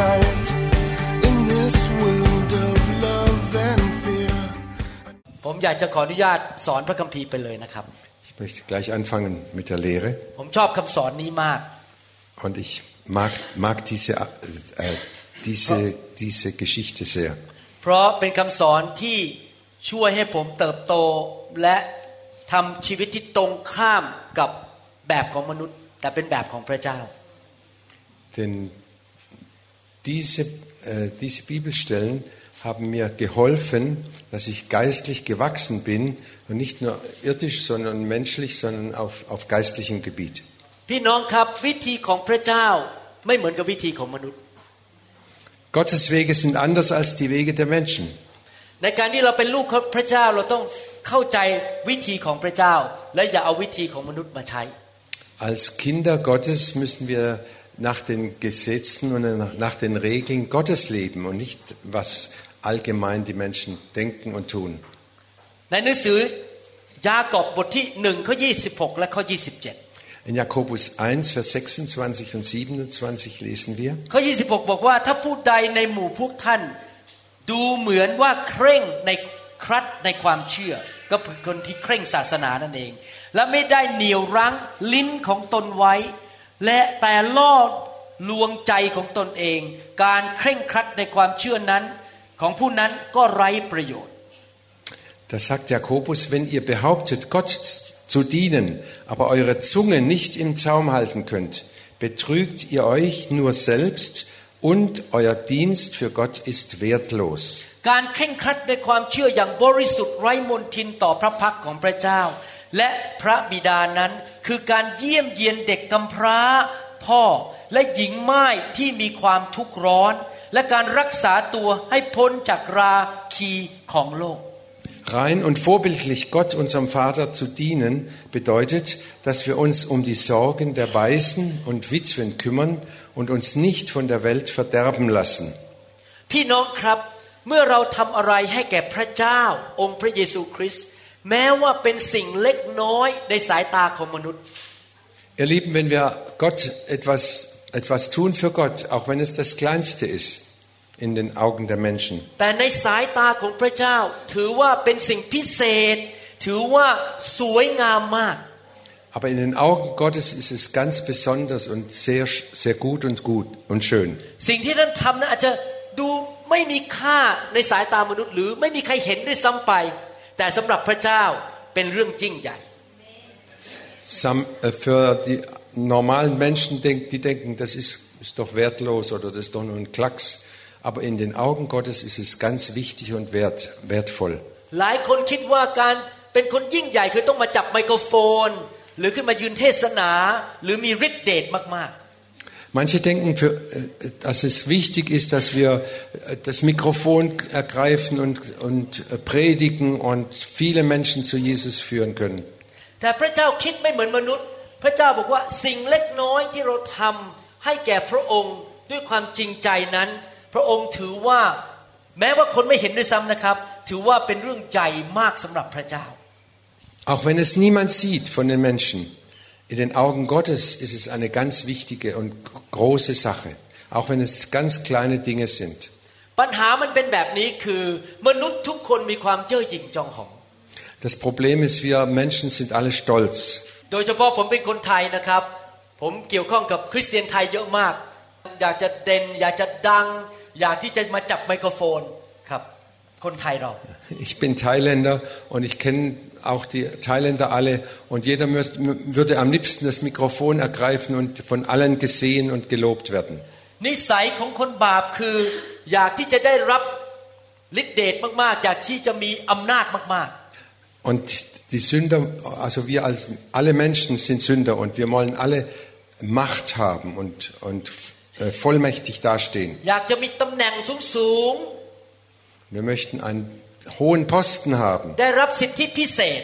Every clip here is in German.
Light in this world of love and fear. ผมอยากจะขออนุญาตสอนพระคัมภีร์ไปเลยนะครับ Ich möchte gleich anfangen mit der Lehre ผมชอบคำสอนนี้มาก und ich mag, mag diese, äh, diese, diese Geschichte sehr, เพราะเป็นคำสอนที่ช่วยให้ผมเติบโตและทำชีวิตที่ตรงข้ามกับแบบของมนุษย์ แต่เป็นแบบของพระเจ้า denn diese, äh, diese Bibelstellen haben mir geholfen, dass ich geistlich gewachsen bin und nicht nur irdisch, sondern menschlich, sondern auf, auf geistlichem Gebiet. พี่น้องครับวิธีของพระเจ้าไม่เหมือนกับวิธีของมนุษย์ Gottes Wege sind anders als die Wege der Menschen. ในการที่เราเป็นลูกของพระเจ้าเราต้องเข้าใจวิธีของพระเจ้า และอย่าเอาวิธีของมนุษย์มาใช้ Als Kinder Gottes müssen wir nach den Gesetzen und nach den Regeln Gottes leben und nicht, was allgemein die Menschen denken und tun. ในหนังสือยากอบบทที่หนึ่งข้อ26 และข้อ 27 In Jakobus 1, Vers 26 und 27 lesen wir, ข้อ 26 บอกว่าถ้าผู้ใดในหมู่พวกท่าน ดูเหมือนว่าเคร่งในครัดในความเชื่อ ก็คือคนที่เคร่งศาสนานั่นเอง และไม่ได้เหนี่ยวรั้งลิ้นของตนไว้ และแต่ล่อลวงใจของตนเอง การเคร่งครัดในความเชื่อนั้น ของผู้นั้นก็ไร้ประโยชน์ da sagt Jakobus, wenn ihr behauptet, Gott zu dienen, aber eure Zunge nicht im Zaum halten könnt, betrügt ihr euch nur selbst und euer Dienst für Gott ist wertlos. การเคร่งครัดในความเชื่ออย่างบริสุทธิ์ไร้มนทินต่อพระพักของพระเจ้า และพระบิดานั้นคือการเยี่ยมเยียนเด็กกำพร้า พ่อและหญิงไม้ที่มีความทุกข์ร้อน และการรักษาตัวให้พ้นจากราคีของโลก Rein und vorbildlich Gott, unserem Vater, zu dienen, bedeutet, dass wir uns um die Sorgen der Waisen und Witwen kümmern und uns nicht von der Welt verderben lassen. พี่น้องครับ เมื่อเราทำอะไรให้แก่พระเจ้า องค์พระเยซูคริสต์ แม้ว่าเป็นสิ่งเล็กน้อยในสายตาของมนุษย์ Ihr Lieben, wenn wir Gott etwas, etwas tun für Gott, auch wenn es das Kleinste ist in den Augen der Menschen, แต่ในสายตาของพระเจ้า ถือว่าเป็นสิ่งพิเศษ ถือว่าสวยงามมาก aber in den Augen Gottes ist es ganz besonders und sehr, sehr gut und gut und schön. สิ่งที่ท่านทำนั้นอาจจะดูไม่มีค่าในสายตามนุษย์ หรือไม่มีใครเห็นด้วยซ้ำไป แต่สำหรับพระเจ้าเป็นเรื่องยิ่งใหญ่ Sam, äh, für die normalen Menschen, denk, die denken, das ist, ist doch wertlos oder das ist doch nur ein Klacks. Aber in den Augen Gottes ist es ganz wichtig und wert, wertvoll. หลายคนคิดว่าการเป็นคนยิ่งใหญ่คือต้องมาจับไมโครโฟน หรือขึ้นมายืนเทศนาหรือมีฤทธิ์เดชมาก Manche denken, für, äh, dass es wichtig ist, dass wir äh, das Mikrofon ergreifen und, und äh, predigen und viele Menschen zu Jesus führen können. Auch wenn es niemand sieht von den Menschen. In den Augen Gottes ist es eine ganz wichtige und große Sache, auch wenn es ganz kleine Dinge sind. Das Problem ist, wir Menschen sind alle stolz. โดยเฉพาะผมเป็นคนไทยนะครับ Ich bin Thailänder und ich kenne auch die Thailänder alle und jeder mür- würde am liebsten das Mikrofon ergreifen und von allen gesehen und gelobt werden. นิสัยของคนบาปคือ อยากที่จะได้รับฤทธิเดชมากๆ อยากที่จะมีอำนาจมาก Und die Sünder, also wir als alle Menschen sind Sünder und wir wollen alle Macht haben und, und äh, vollmächtig dastehen. อยากจะมีตำแหน่งสูง Wir möchten einen hohen Posten haben ๆได้รับสิทธิพิเศษ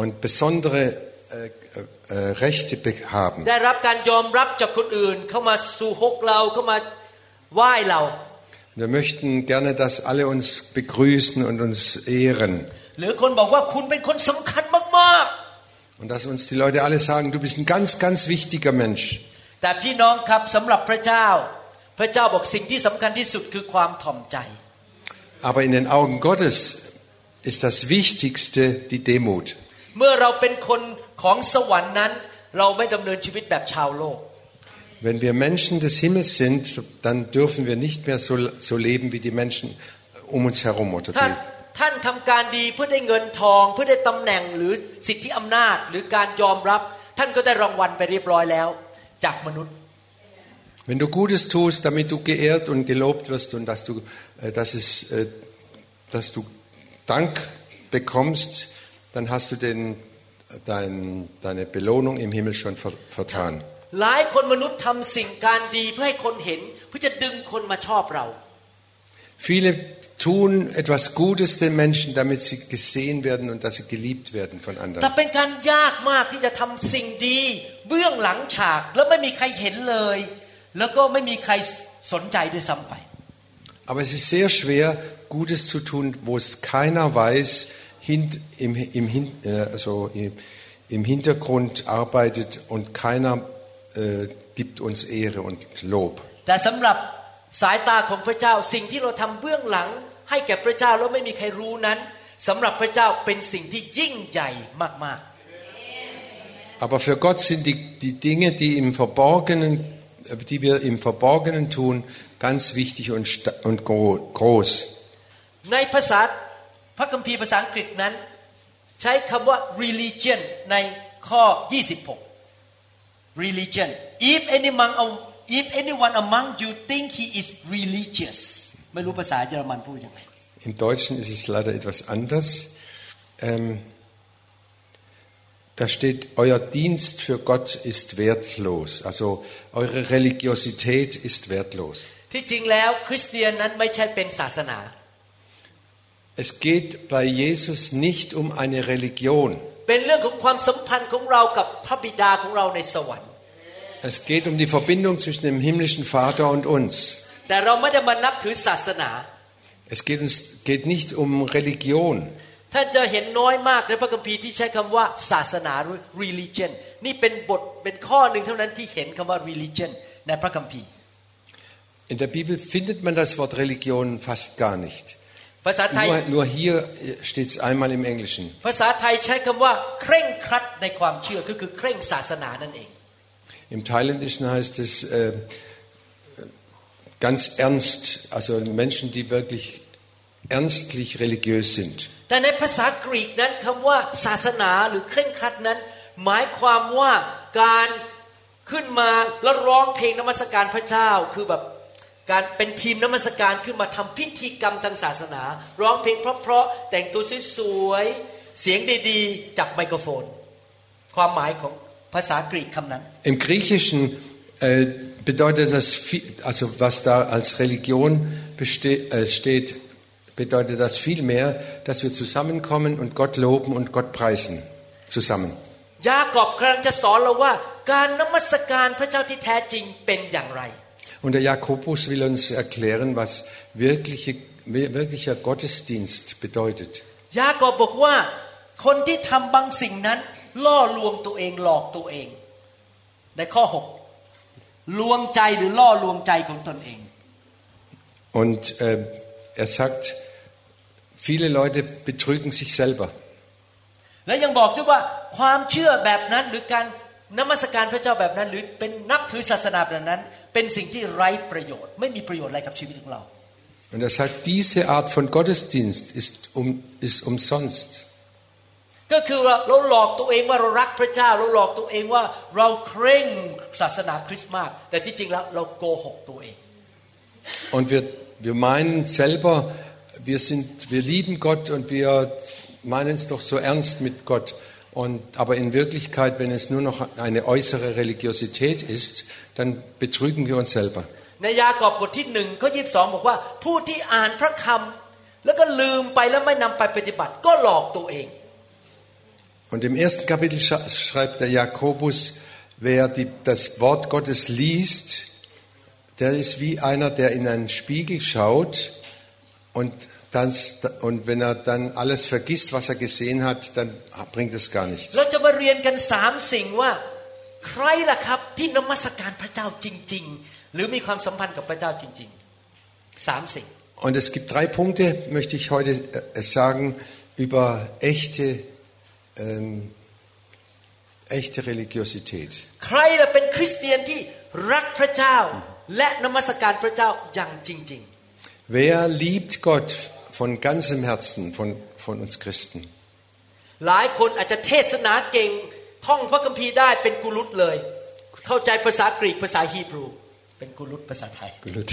und besondere äh, äh, äh, Rechte be- haben. ได้รับการยอมรับจากคนอื่น เข้ามาสู่ฮกเราเข้ามาไหว้เรา Wir möchten gerne, dass alle uns begrüßen und uns ehren. หรือคนบอกว่าคุณเป็นคนสำคัญมาก Und dass uns die Leute alle sagen, du bist ein ganz, ganz wichtiger Mensch. ๆ แต่พี่น้องครับสำหรับพระเจ้า พระเจ้าบอกสิ่งที่สำคัญที่สุดคือความถ่อมใจ Aber in den Augen Gottes ist das Wichtigste die Demut. เมื่อเราเป็นคนของสวรรค์นั้น เราไม่ดำเนินชีวิตแบบชาวโลก Wenn wir Menschen des Himmels sind, dann dürfen wir nicht mehr so, so leben wie die Menschen um uns herum oder ท่าน die, ท่านทำการดีเพื่อได้เงินทอง เพื่อได้ตำแหน่งหรือสิทธิอำนาจ หรือการยอมรับ ท่านก็ได้รางวัลไปเรียบร้อยแล้ว จากมนุษย์ Wenn du Gutes tust, damit du geehrt und gelobt wirst und dass du, äh, dass es, äh, dass du Dank bekommst, dann hast du den, dein, deine Belohnung im Himmel schon ver- vertan. หลายคนมนุษย์ทำสิ่งการดีเพื่อให้คนเห็น เพื่อจะดึงคนมาชอบเรา Viele tun etwas Gutes den Menschen, damit sie gesehen werden und dass sie geliebt werden von แต่ anderen. เป็นการยากมากที่จะทำสิ่งดี เบื้องหลังฉาก แล้วไม่มีใครเห็นเลย แล้วก็ไม่มีใครสนใจด้วยซ้ำไป Aber es ist sehr schwer, Gutes zu tun, wo es keiner weiß, hint, im, im, hin- äh, also im, im Hintergrund arbeitet und keiner äh, gibt uns Ehre und Lob. แต่สำหรับสายตาของพระเจ้าสิ่งที่เราทำเบื้องหลัง ให้แก่พระเจ้าแล้วไม่มีใครรู้นั้นสำหรับพระเจ้าเป็นสิ่งที่ยิ่งใหญ่มาก Aber für Gott sind die, die Dinge, die, im Verborgenen, äh, die wir im Verborgenen tun, ganz wichtig und, sta- und gro- groß. ๆ ในภาษาพระคัมภีร์ภาษาอังกฤษนั้น ใช้คำว่า religion ในข้อ 26 religion if anyone if anyone among you think he is religious ไม่รู้ภาษาเยอรมันพูดยังไง Im Deutschen ist es leider etwas anders. Ähm, da steht, euer Dienst für Gott ist wertlos. Also eure Religiosität ist wertlos. Es geht bei Jesus nicht um eine Religion. Es geht um die Verbindung zwischen dem himmlischen Vater und uns. Es geht, uns, geht nicht um Religion. ท่านจะเห็นน้อยมากในพระคัมภีร์ที่ใช้คำว่าศาสนาหรือ religion นี่เป็นบทเป็นข้อหนึ่งเท่านั้นที่เห็นคำว่า religion ในพระคัมภีร์ In der Bibel findet man das Wort Religion fast gar nicht. ภาษาไทย Nur, nur hier steht es einmal im Englischen. ภาษาไทยใช้คำว่า เคร่งครัดในความเชื่อก็คือเคร่งศาสนานั่นเอง Im Thailändischen heißt es äh, ganz ernst, also Menschen, die wirklich ernstlich religiös sind. แต่ในภาษากรีกนั้นคำว่าศาสนาหรือเคร่งครัดนั้น หมายความว่าการขึ้นมาแล้วร้องเพลงนมัสการพระเจ้าคือแบบการเป็นทีมนมัสการขึ้นมาทำพิธีกรรมทางศาสนา ร้องเพลงเพราะๆแต่งตัวสวยๆเสียงดีๆจับไมโครโฟน ความหมายของภาษากรีกคำนั้น Im Griechischen äh, bedeutet das, also was da als Religion beste, äh, steht, bedeutet das vielmehr, dass wir zusammenkommen und Gott loben und Gott preisen. Zusammen. Und der Jakobus will uns erklären, was wirkliche, wirklicher Gottesdienst bedeutet. Und äh, er sagt, viele Leute betrügen sich selber. และยังบอกด้วยว่าความเชื่อแบบนั้นหรือการนมัสการพระเจ้าแบบนั้น หรือเป็นนับถือศาสนาแบบนั้น เป็นสิ่งที่ไร้ประโยชน์ ไม่มีประโยชน์อะไรกับชีวิตของเรา Und er sagt, diese Art von Gottesdienst ist, um, ist umsonst. ก็คือว่าเราหลอกตัวเองว่าเรารักพระเจ้า เราหลอกตัวเองว่าเราเคร่งศาสนาคริสต์มาก แต่ที่จริงแล้วเราโกหกตัวเอง Und wir, wir meinen selber, wir, sind, wir lieben Gott und wir meinen es doch so ernst mit Gott. Und, aber in Wirklichkeit, wenn es nur noch eine äußere Religiosität ist, dann betrügen wir uns selber. ในยากอบบทที่หนึ่งข้อยีบอกว่า ผู้ที่อ่านพระคำแล้วก็ลืมไปแล้วไม่นำไปปฏิบัติ ก็หลอกตัวเอง Und im ersten Kapitel sch- schreibt der Jakobus, wer die, das Wort Gottes liest, der ist wie einer, der in einen Spiegel schaut und, dann, und wenn er dann alles vergisst, was er gesehen hat, dann bringt es gar nichts. เราจะมาเรียนกันสามสิ่งว่า ใครล่ะครับที่นมัสการพระเจ้าจริง ๆ หรือมีความสัมพันธ์กับพระเจ้าจริงๆสามสิ่ง Und es gibt drei Punkte, möchte ich heute äh, sagen, über echte, ähm, echte Religiosität. ใครล่ะเป็นคริสเตียนที่รักพระเจ้า และนมัสการพระเจ้าอย่างจริง Wer liebt Gott von ganzem Herzen, von, von uns Christen? ๆ หลายคนอาจจะเทศนาเก่ง ท่องพระคัมภีร์ได้เป็นกุลุตเลย เข้าใจภาษากรีกภาษาฮีบรู เป็นกุลุตภาษาไทย Gut.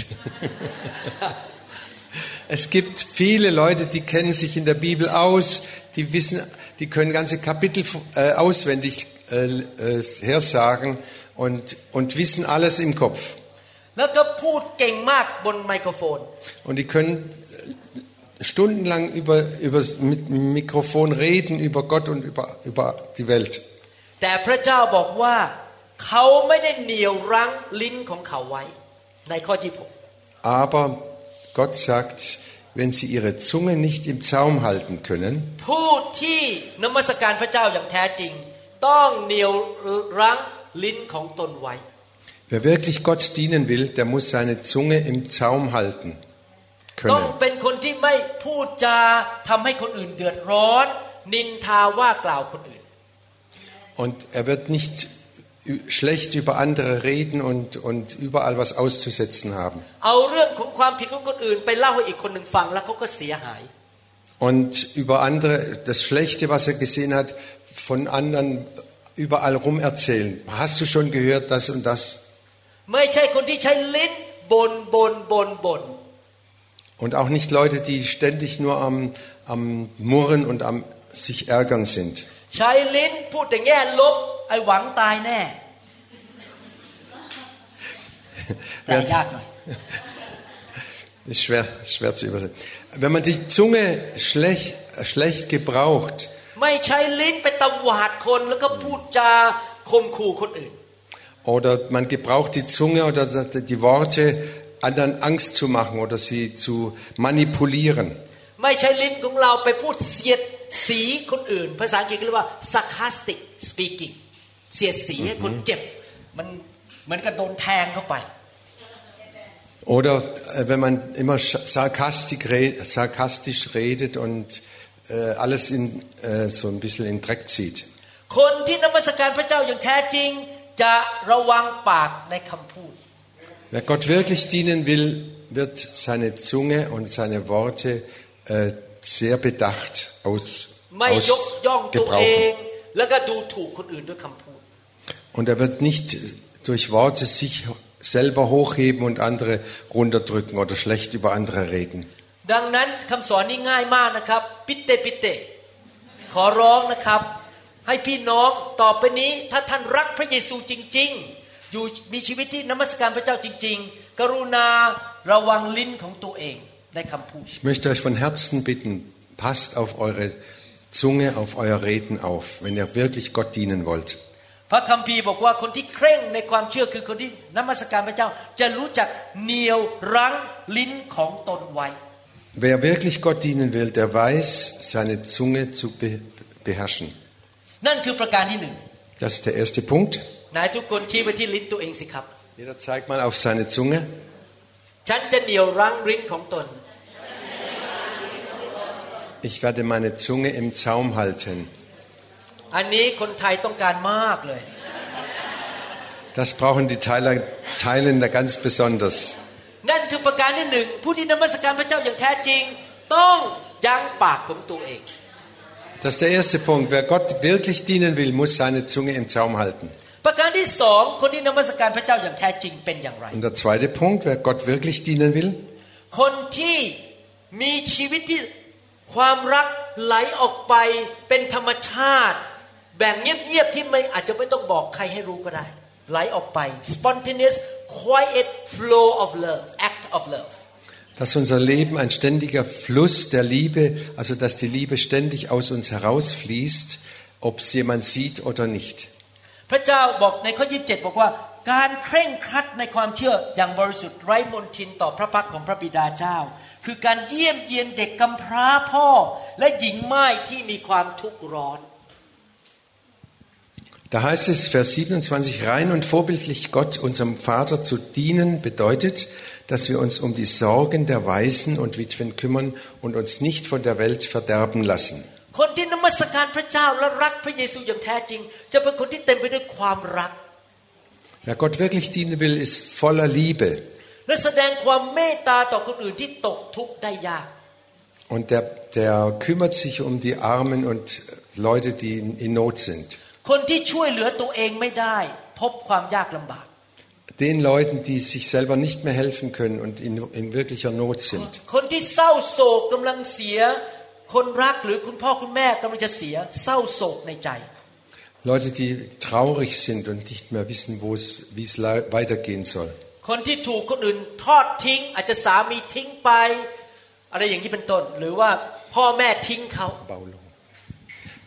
Es gibt viele Leute, die kennen sich in der Bibel aus, die wissen, die können ganze Kapitel äh, auswendig äh, äh, hersagen und, und wissen alles im Kopf. แล้วก็พูดเก่งมากบนไมโครโฟน Und die können stundenlang über, über das Mikrofon reden, über Gott und über, über die Welt. แต่พระเจ้าบอกว่า เขาไม่ได้เหนี่ยวรั้งลิ้นของเขาไว้ ในข้อที่ผม Aber Gott sagt, wenn sie ihre Zunge nicht im Zaum halten können, ผู้ที่นมัสการพระเจ้าอย่างแท้จริง ต้องเหนี่ยวรั้งลิ้นของตนไว้ wer wirklich Gott dienen will, der muss seine Zunge im Zaum halten ต้อง können. เป็นคนที่ไม่พูดจาทำให้คนอื่นเดือดร้อน นินทาว่ากล่าวคนอื่น Und er wird nicht schlecht über andere reden und, und überall was auszusetzen haben. เอาเรื่องของความผิดของคนอื่น ไปเล่าให้อีกคนหนึ่งฟังแล้วเขาก็เสียหาย Und über andere, das Schlechte, was er gesehen hat, von anderen überall rum erzählen. Hast du schon gehört das und das? ไม่ใช่คนที่ใช้ลิ้นบนบนบนบน Und auch nicht Leute, die ständig nur am, am Murren und am sich ärgern sind. ใช้ลิ้นพูดแต่แง่ลบไอ้หวังตายแน่แต่ยากหน่อย Ist schwer, schwer zu übersetzen. Wenn man die Zunge schlecht, schlecht gebraucht, ไม่ใช้ลิ้นไปตวาดคนแล้วก็พูดจาข่มขู่คนอื่น oder man gebraucht die Zunge oder die Worte, anderen Angst zu machen oder sie zu manipulieren. ไม่ใช่ลิ้นของเราไปพูดเสียดสีคนอื่น ภาษาอังกฤษเรียกว่า sarcastic speaking เสียดสีให้คนเจ็บ มันเหมือนกับโดนแทงเข้าไป Oder äh, wenn man immer sarkastisch, red, sarkastisch redet und äh, alles in, äh, so ein bisschen in Dreck zieht. คนที่นมัสการพระเจ้าอย่างแท้จริง จะระวังปากในคำพูด Wer Gott wirklich dienen will, wird seine Zunge und seine Worte äh, sehr bedacht aus, ไม่ยกย่องตัวเอง ausgebrauchen. แล้วก็ดูถูกคนอื่นด้วยคำพูด Und er wird nicht durch Worte sich selber hochheben und andere runterdrücken oder schlecht über andere reden. ดังนั้นคำสอนนี้ง่ายมากนะครับ ปิเตปิเต ขอร้องนะครับ ให้พี่น้องต่อไปนี้ถ้าท่านรักพระเยซูจริง ๆ อยู่มีชีวิตที่นมัสการพระเจ้าจริง ๆ กรุณาระวังลิ้นของตัวเองในคำพูด Ich möchte euch von Herzen bitten, passt auf eure Zunge, auf euer Reden auf, wenn ihr wirklich Gott dienen wollt. พระคัมภีร์บอกว่าคนที่เคร่งในความเชื่อคือคนที่นมัสการพระเจ้า จะรู้จักเหนียวรั้งลิ้นของตนไว้ Wer wirklich Gott dienen will, der weiß, seine Zunge zu be beherrschen. นั่นคือประการที่หนึ่ง Das ist der erste Punkt. นายทุกคนชี้ไปที่ลิ้นตัวเองสิครับ Jeder zeigt mal auf seine Zunge. ฉันจะเหนียวรั้งลิ้นของตน Ich werde meine Zunge im Zaum halten. อันนี้คนไทยต้องการมากเลย Das brauchen die Thailer, Thailänder ganz besonders. นั่นคือประการที่หนึ่งผู้ที่นมัสการพระเจ้าอย่างแท้จริง ต้องยั้งปากของตัวเอง Das ist der erste Punkt. Wer Gott wirklich dienen will, muss seine Zunge im Zaum halten. ประการที่สองคนที่นมัสการพระเจ้าอย่างแท้จริงเป็นอย่างไร Und der zweite Punkt, wer Gott wirklich dienen will, คนที่มีชีวิตที่ความรักไหลออกไปเป็นธรรมชาติ แบ่งเงียบๆที่ไม่อาจจะไม่ต้องบอกใครให้รู้ก็ได้ ไหลออกไป spontaneous quiet flow of love act of love Dass unser Leben ein ständiger Fluss der Liebe, also dass die Liebe ständig aus uns herausfließt, ob es jemand sieht oder nicht. พระเจ้าบอกในข้อ27 บอกว่า การเคร่งครัดในความเชื่ออย่างบริสุทธิ์ไร้มนทินต่อพระพักของพระบิดาเจ้า คือการเยี่ยมเยียนเด็กกำพร้าพ่อ และหญิงม่ายที่มีความทุกข์ร้อน Da heißt es, Vers 27, rein und vorbildlich Gott, unserem Vater, zu dienen, bedeutet, dass wir uns um die Sorgen der Waisen und Witwen kümmern und uns nicht von der Welt verderben lassen. คนที่นมัสการพระเจ้าและรักพระเยซูอย่างแท้จริง จะเป็นคนที่เต็มไปด้วยความรัก Wer Gott wirklich dienen will, ist voller Liebe. และแสดงความเมตตาต่อคนอื่นที่ตกทุกข์ได้ยาก Und der, der kümmert sich um die Armen und Leute, die in, in Not sind. คนที่ช่วยเหลือตัวเองไม่ได้ พบความยากลำบาก Den Leuten, die sich selber nicht mehr helfen können und in, in wirklicher Not sind. คนที่เศร้าโศกกำลังเสีย คนรักหรือคุณพ่อคุณแม่กำลังจะเสีย เศร้าโศกในใจ Leute, die traurig sind und nicht mehr wissen, wo es, wie es le- weitergehen soll. คนที่ถูกคนอื่นทอดทิ้ง อาจจะสามีทิ้งไป อะไรอย่างนี้เป็นต้น หรือว่าพ่อแม่ทิ้งเขา Baulung.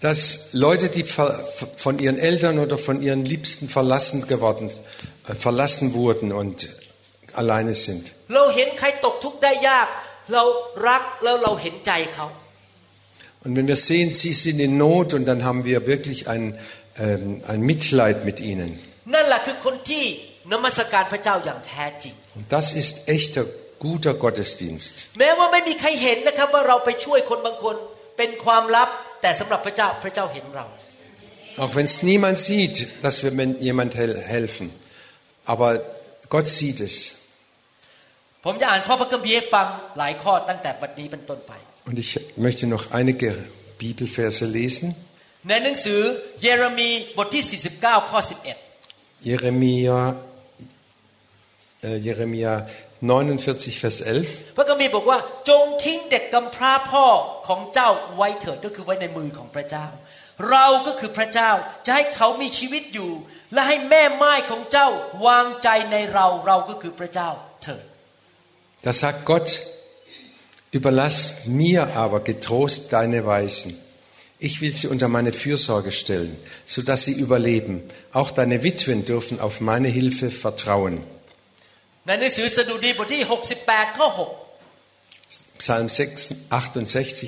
Dass Leute, die ver- von ihren Eltern oder von ihren Liebsten verlassen geworden, äh, äh, verlassen wurden und alleine sind. Und wenn wir sehen, sie sind in Not und dann haben wir wirklich ein, ähm, ein Mitleid mit ihnen. Und das ist echter guter Gottesdienst. Auch wenn es niemand sieht, dass wir jemand helfen. Aber Gott sieht es. ผมจะอ่านข้อพระคัมภีร์ให้ฟังหลายข้อตั้งแต่บัดนี้เป็นต้นไป Und ich möchte noch einige Bibelverse lesen. ในหนังสือเยเรมีบทที่ 49 ข้อ Jeremia, äh, Jeremia 49, Vers 11. 11 พระคัมภีร์บอกว่า จงทิ้งเด็กกำพร้าพ่อของเจ้าไว้เถิดก็คือไว้ในมือของพระเจ้า เราก็คือพระเจ้าจะให้เขามีชีวิตอยู่ และให้แม่ไม้ของเจ้าวางใจในเราเราก็คือพระเจ้าเถิด Da sagt Gott, überlass mir aber getrost deine Weisen. Ich will sie unter meine Fürsorge stellen, sodass sie überleben. Auch deine Witwen dürfen auf meine Hilfe vertrauen. ในหนังสือสดุดีบทที่ 68 ข้อ 6 Psalm 6, 68, ผม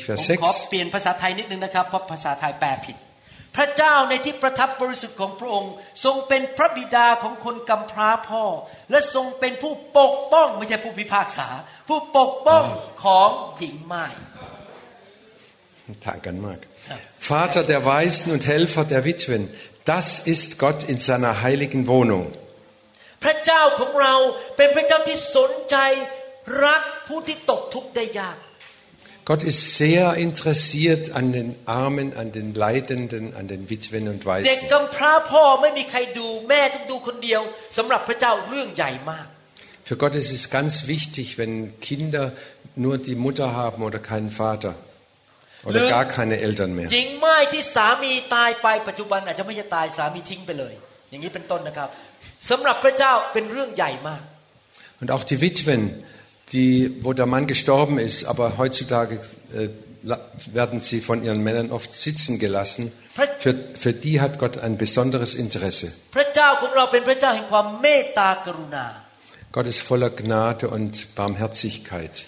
Vers ขอ 6. เปลี่ยนภาษาไทยนิดนึงนะครับเพราะภาษาไทยแปลผิด พระเจ้าในที่ประทับบริสุทธิ์ของพระองค์ ทรงเป็นพระบิดาของคนกำพร้าพ่อ และทรงเป็นผู้ปกป้องไม่ใช่ผู้พิพากษา ผู้ปกป้องของหญิงไม้ Tag an Mark. Vater der Weisen und Helfer der Witwen, das ist Gott in seiner heiligen Wohnung. พระเจ้าของเราเป็นพระเจ้าที่สนใจ รักผู้ที่ตกทุกข์ได้ยาก Gott ist sehr interessiert an den Armen, an den Leidenden, an den Witwen und Waisen. Für Gott ist es ganz wichtig, wenn Kinder nur die Mutter haben oder keinen Vater oder gar keine Eltern mehr. Und auch die Witwen die, wo der Mann gestorben ist, aber heutzutage äh, werden sie von ihren Männern oft sitzen gelassen. Für, für die hat Gott ein besonderes Interesse. Gott ist voller Gnade und Barmherzigkeit.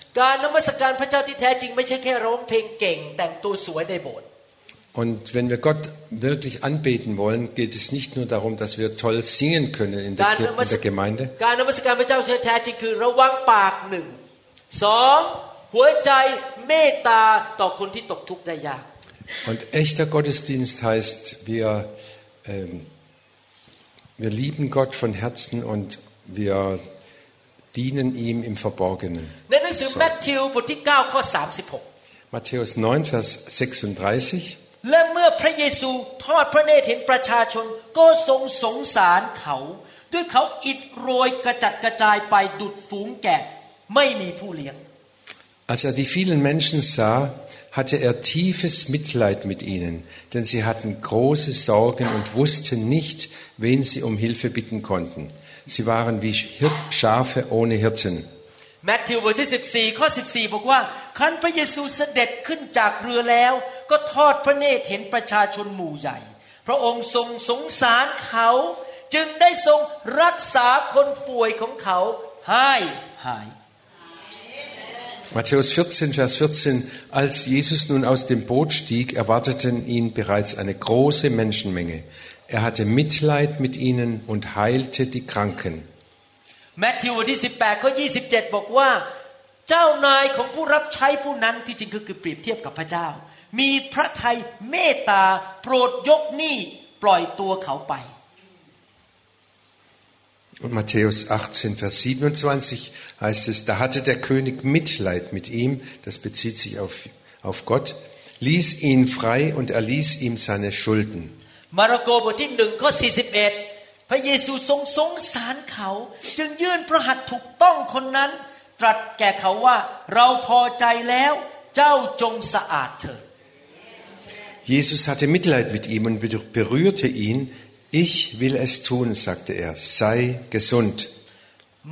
Und wenn wir Gott wirklich anbeten wollen, geht es nicht nur darum, dass wir toll singen können in der, Kir in der Gemeinde. Und echter Gottesdienst heißt, wir, ähm, wir lieben Gott von Herzen und wir dienen ihm im Verborgenen. So. Matthäus 9, Vers 36. และเมื่อพระเยซูทอดพระเนตรเห็นประชาชนก็ทรงสงสารเขา ด้วยเขาอิดโรยกระจัดกระจายไปดุดฝูงแกะไม่มีผู้เลี้ยง Als er die vielen Menschen sah, hatte er tiefes Mitleid mit ihnen, denn sie hatten große Sorgen und wussten nicht, wen sie um Hilfe bitten konnten. Sie waren wie Hir Schafe ohne Hirten. แมทธิวบทที่14ข้อ14บอกว่าครั้นพระเยซูเสด็จขึ้นจากเรือแล้ว ก็ทอดพระเนตรเห็นประชาชนหมู่ใหญ่ พระองค์ทรงสงสารเขา จึงได้ทรงรักษาคนป่วยของเขาให้หาย Matthäus 14, Vers 14. Als Jesus nun aus dem Boot stieg, erwarteten ihn bereits eine große Menschenmenge. Er hatte Mitleid mit ihnen und heilte die Kranken. แมทธิวบทที่18ข้อ27บอกว่า เจ้านายของผู้รับใช้ผู้นั้นที่จริงคือเปรียบเทียบกับพระเจ้า มีพระทัยเมตตาโปรดยกหนี้ปล่อยตัวเขาไป Und Matthäus 18, Vers 27 heißt es, da hatte der König Mitleid mit ihm, das bezieht sich auf, auf Gott, ließ ihn frei und erließ ihm seine Schulden. มาระโกบทที่หนึ่งข้อ 41 พระเยซูทรงสงสารเขา จึงยื่นพระหัตถ์ถูกต้องคนนั้น ตรัสแก่เขาว่าเราพอใจแล้วเจ้าจงสะอาดเถิด Jesus hatte Mitleid mit ihm und berührte ihn. Ich will es tun, sagte er, sei gesund.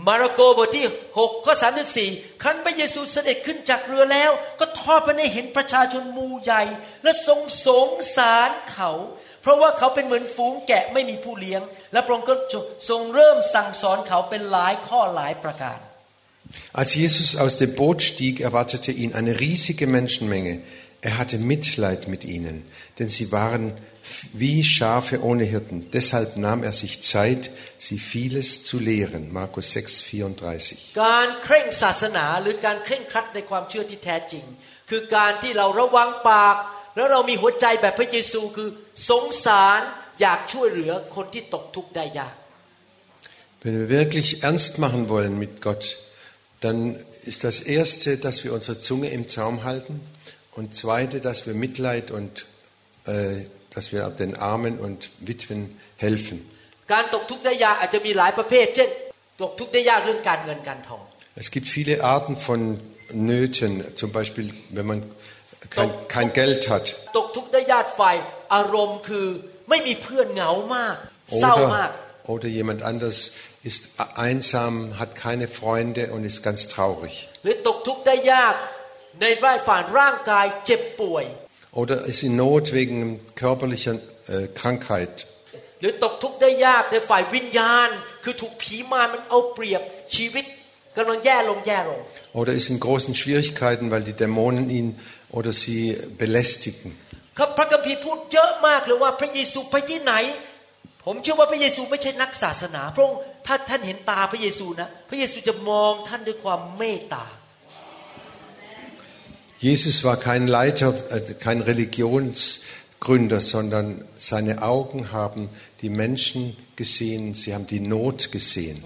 มาระโกบทที่6ข้อ 34 ครั้นพระเยซูเสด็จขึ้นจากเรือแล้ว ก็ทอดพระเนตรเห็นประชาชนหมู่ใหญ่ และทรงสงสารเขา เพราะว่าเขาเป็นเหมือนฝูงแกะไม่มีผู้เลี้ยง และพระองค์ก็ทรงเริ่มสั่งสอนเขาเป็นหลายข้อหลายประการ Als Jesus aus dem Boot stieg, erwartete ihn eine riesige Menschenmenge. Er hatte Mitleid mit ihnen, denn sie waren wie Schafe ohne Hirten. Deshalb nahm er sich Zeit, sie vieles zu lehren. Markus 6, 34. Wenn wir wirklich ernst machen wollen mit Gott, dann ist das Erste, dass wir unsere Zunge im Zaum halten und zweite, dass wir Mitleid und äh, dass wir den Armen und Witwen helfen. Es gibt viele Arten von Nöten, zum Beispiel wenn man kein, kein Geld hat. Oder, oder jemand anders ist einsam, hat keine Freunde und ist ganz traurig. หรือตกทุกข์ได้ยากในฝ่ายร่างกายเจ็บป่วย Oder ist in Not wegen körperlicher äh, Krankheit. หรือตกทุกข์ได้ยากในฝ่ายวิญญาณ คือถูกผีมารมันเอาเปรียบชีวิตกำลังแย่ลงแย่ลง Oder ist in großen Schwierigkeiten, weil die Dämonen ihn oder sie belästigen. ครับพระคัมภีร์พูดเยอะมากเลยว่าพระเยซูไปที่ไหน ผมเชื่อว่าพระเยซูไม่ใช่นักศาสนาพระองค์ถ้าท่านเห็นตาพระเยซูนะ พระเยซูจะมองท่านด้วยความเมตตา Jesus war kein Leiter, äh, kein Religionsgründer, sondern seine Augen haben die Menschen gesehen, sie haben die Not gesehen.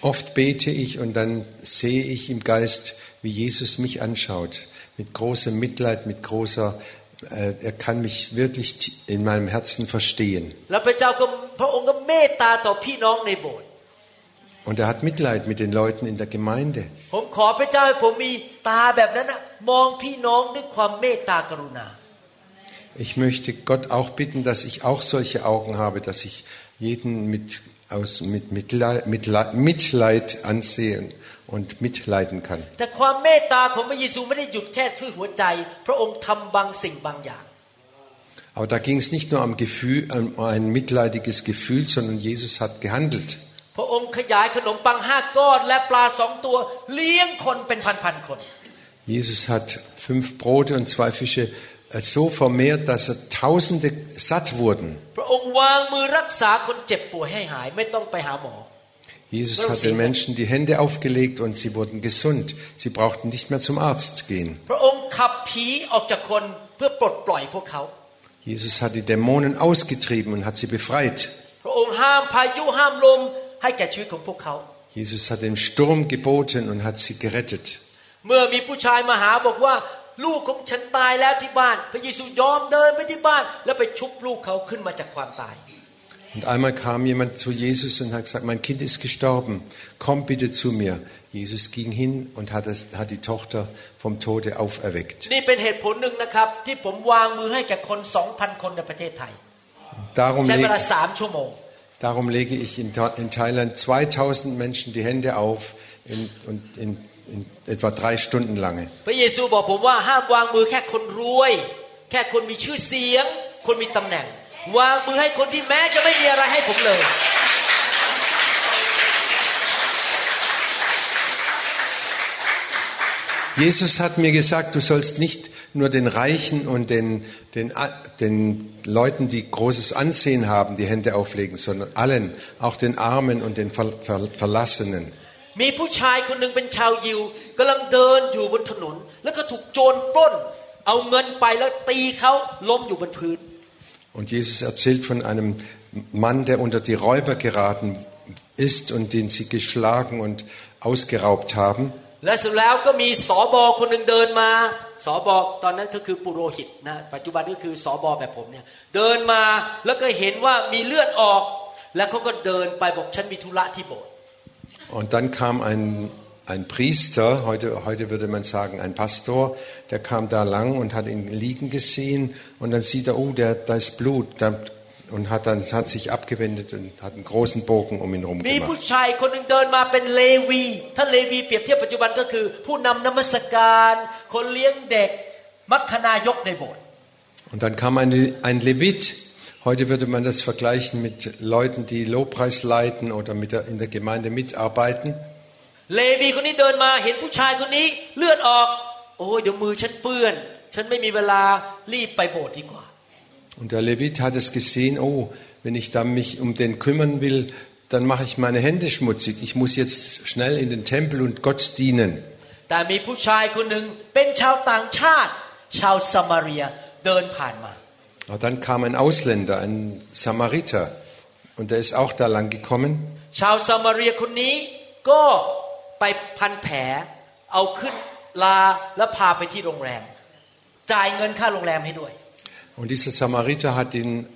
Oft bete ich und dann sehe ich im Geist, wie Jesus mich anschaut, mit großem Mitleid, mit großer äh, er kann mich wirklich in meinem Herzen verstehen. Und er hat Mitleid mit den Leuten in der Gemeinde. Ich möchte Gott auch bitten, dass ich auch solche Augen habe, dass ich jeden mit, aus, mit Mitleid, Mitleid, Mitleid ansehe und mitleiden kann. แต่ความเมตตาของพระเยซูไม่ได้หยุดแค่ที่หัวใจ พระองค์ทำบางสิ่งบางอย่าง Aber da ging es nicht nur am Gefühl, um ein mitleidiges Gefühl, sondern Jesus hat gehandelt. พระองค์ขยายขนมปังห้าก้อนและปลาสองตัวเลี้ยงคนเป็นพันๆคน Jesus hat fünf Brote und zwei Fische äh, so vermehrt, dass er Tausende satt wurden. พระองค์วางมือรักษาคนเจ็บป่วยให้หาย ไม่ต้องไปหาหมอ Jesus hat den Menschen die Hände aufgelegt und sie wurden gesund. Sie brauchten nicht mehr zum Arzt gehen. พระองค์ขับผีออกจากคนเพื่อปลดปล่อยพวกเขา Jesus hat die Dämonen ausgetrieben und hat sie befreit. พระองค์ห้ามพายุห้ามลมให้แก่ชีวิตของพวกเขา Jesus hat dem Sturm geboten und hat sie gerettet. เมื่อมีผู้ชายมาหาบอกว่า ลูกของฉันตายแล้วที่บ้าน พระเยซูยอมเดินไปที่บ้าน แล้วไปชุบลูกเขาขึ้นมาจากความตาย Und einmal kam jemand zu Jesus und hat gesagt, mein Kind ist gestorben, komm bitte zu mir. Jesus ging hin und hat, es, hat die Tochter vom Tode auferweckt. นี่เป็นเหตุผลหนึ่งนะครับ ที่ผมวางมือให้แก่คน 2,000 คนในประเทศไทย Darum, ใช้เว leg, ลาสามชั่วโมง darum lege ich in, Tha- in Thailand 2000 Menschen die Hände auf in, und in, in etwa drei Stunden lange. พระเยซูบอกผมว่าห้ามวางมือแค่คนรวย แค่คนมีชื่อเสียง คนมีตำแหน่ง วางมือให้คนที่แม้จะไม่มีอะไรให้ผมเลย Jesus hat mir gesagt, du sollst nicht nur den Reichen und den, den, den Leuten, die großes Ansehen haben, die Hände auflegen, sondern allen, auch den Armen und den Ver, Ver, Verlassenen. มีผู้ชายคนหนึ่งเป็นชาวยิวกำลังเดินอยู่บนถนน แล้วก็ถูกโจรปล้น เอาเงินไปแล้วตีเขาล้มอยู่บนพื้น und Jesus erzählt von einem Mann, der unter die Räuber geraten ist und den sie geschlagen und ausgeraubt haben. Und dann kam ein ein Priester, heute, heute würde man sagen ein Pastor, der kam da lang und hat ihn liegen gesehen und dann sieht er, oh, der, da ist Blut und hat dann hat sich abgewendet und hat einen großen Bogen um ihn herum gemacht. Und dann kam ein, ein Levit, Heute würde man das vergleichen mit Leuten, die Lobpreis leiten oder der, in der Gemeinde mitarbeiten. เลวีคนนี้เดินมาเห็นผู้ชายคนนี้เลือดออก โอ้ยเดี๋ยวมือฉันเปื้อน ฉันไม่มีเวลารีบไปโบสถ์ดีกว่า Und der Levit hat es gesehen, oh, wenn ich da mich um den kümmern will, dann mache ich meine Hände schmutzig. Ich muss jetzt schnell in den Tempel und Gott dienen. แต่มีผู้ชายคนหนึ่งเป็นชาวต่างชาติ ชาวสมาเรียเดินผ่านมา Aber dann kam ein Ausländer, ein Samariter, und der ist auch da lang gekommen. ชาวสมาเรียคนนี้ก็ ไปพันแผลเอาขึ้นลาแล้วพาไปที่โรงแรม จ่ายเงินค่าโรงแรมให้ด้วย Und dieser Samariter hat ihn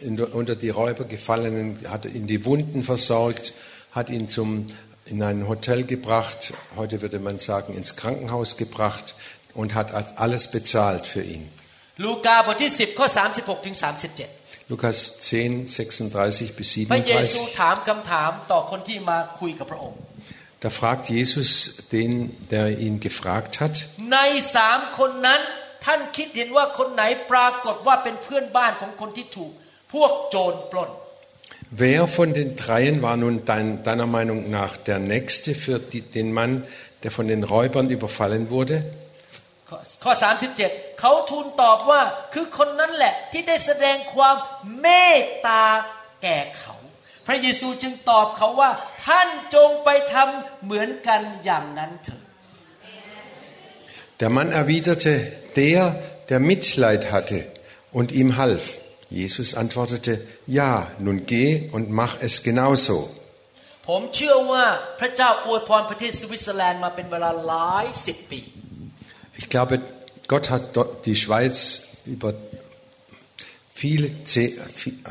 in, unter die Räuber gefallenen, hat ihn die Wunden versorgt, hat ihn zum, in ein Hotel gebracht, heute würde man sagen ins Krankenhaus gebracht und hat alles bezahlt für ihn. ลูกาบทที่ 10 ข้อ 36ถึง37 Lukas 10, 36 bis พระเยซู 37. Da fragt Jesus den, der ihn gefragt hat, ในสามคนนั้นท่านคิดเห็นว่าคนไหนปรากฏว่าเป็นเพื่อนบ้านของคนที่ถูก พวกโจรปล้น wer von den dreien war nun dein, deiner Meinung nach der Nächste für die, den Mann, der von den Räubern überfallen wurde? ข้อข้อ 37 เขาทูลตอบว่าคือคนนั้นแหละที่ได้แสดงความเมตตาแก่เขา พระเยซูจึงตอบเขาว่า ท่านจงไปทำเหมือนกันอย่างนั้นเถิด Der Mann erwiderte, der, der Mitleid hatte und ihm half. Jesus antwortete, ja, nun geh und mach es genauso. ผมเชื่อว่าพระเจ้าอวยพรประเทศสวิตเซอร์แลนด์มาเป็นเวลาหลายสิบปี Ich glaube, Gott hat dort die Schweiz über viele, Ze-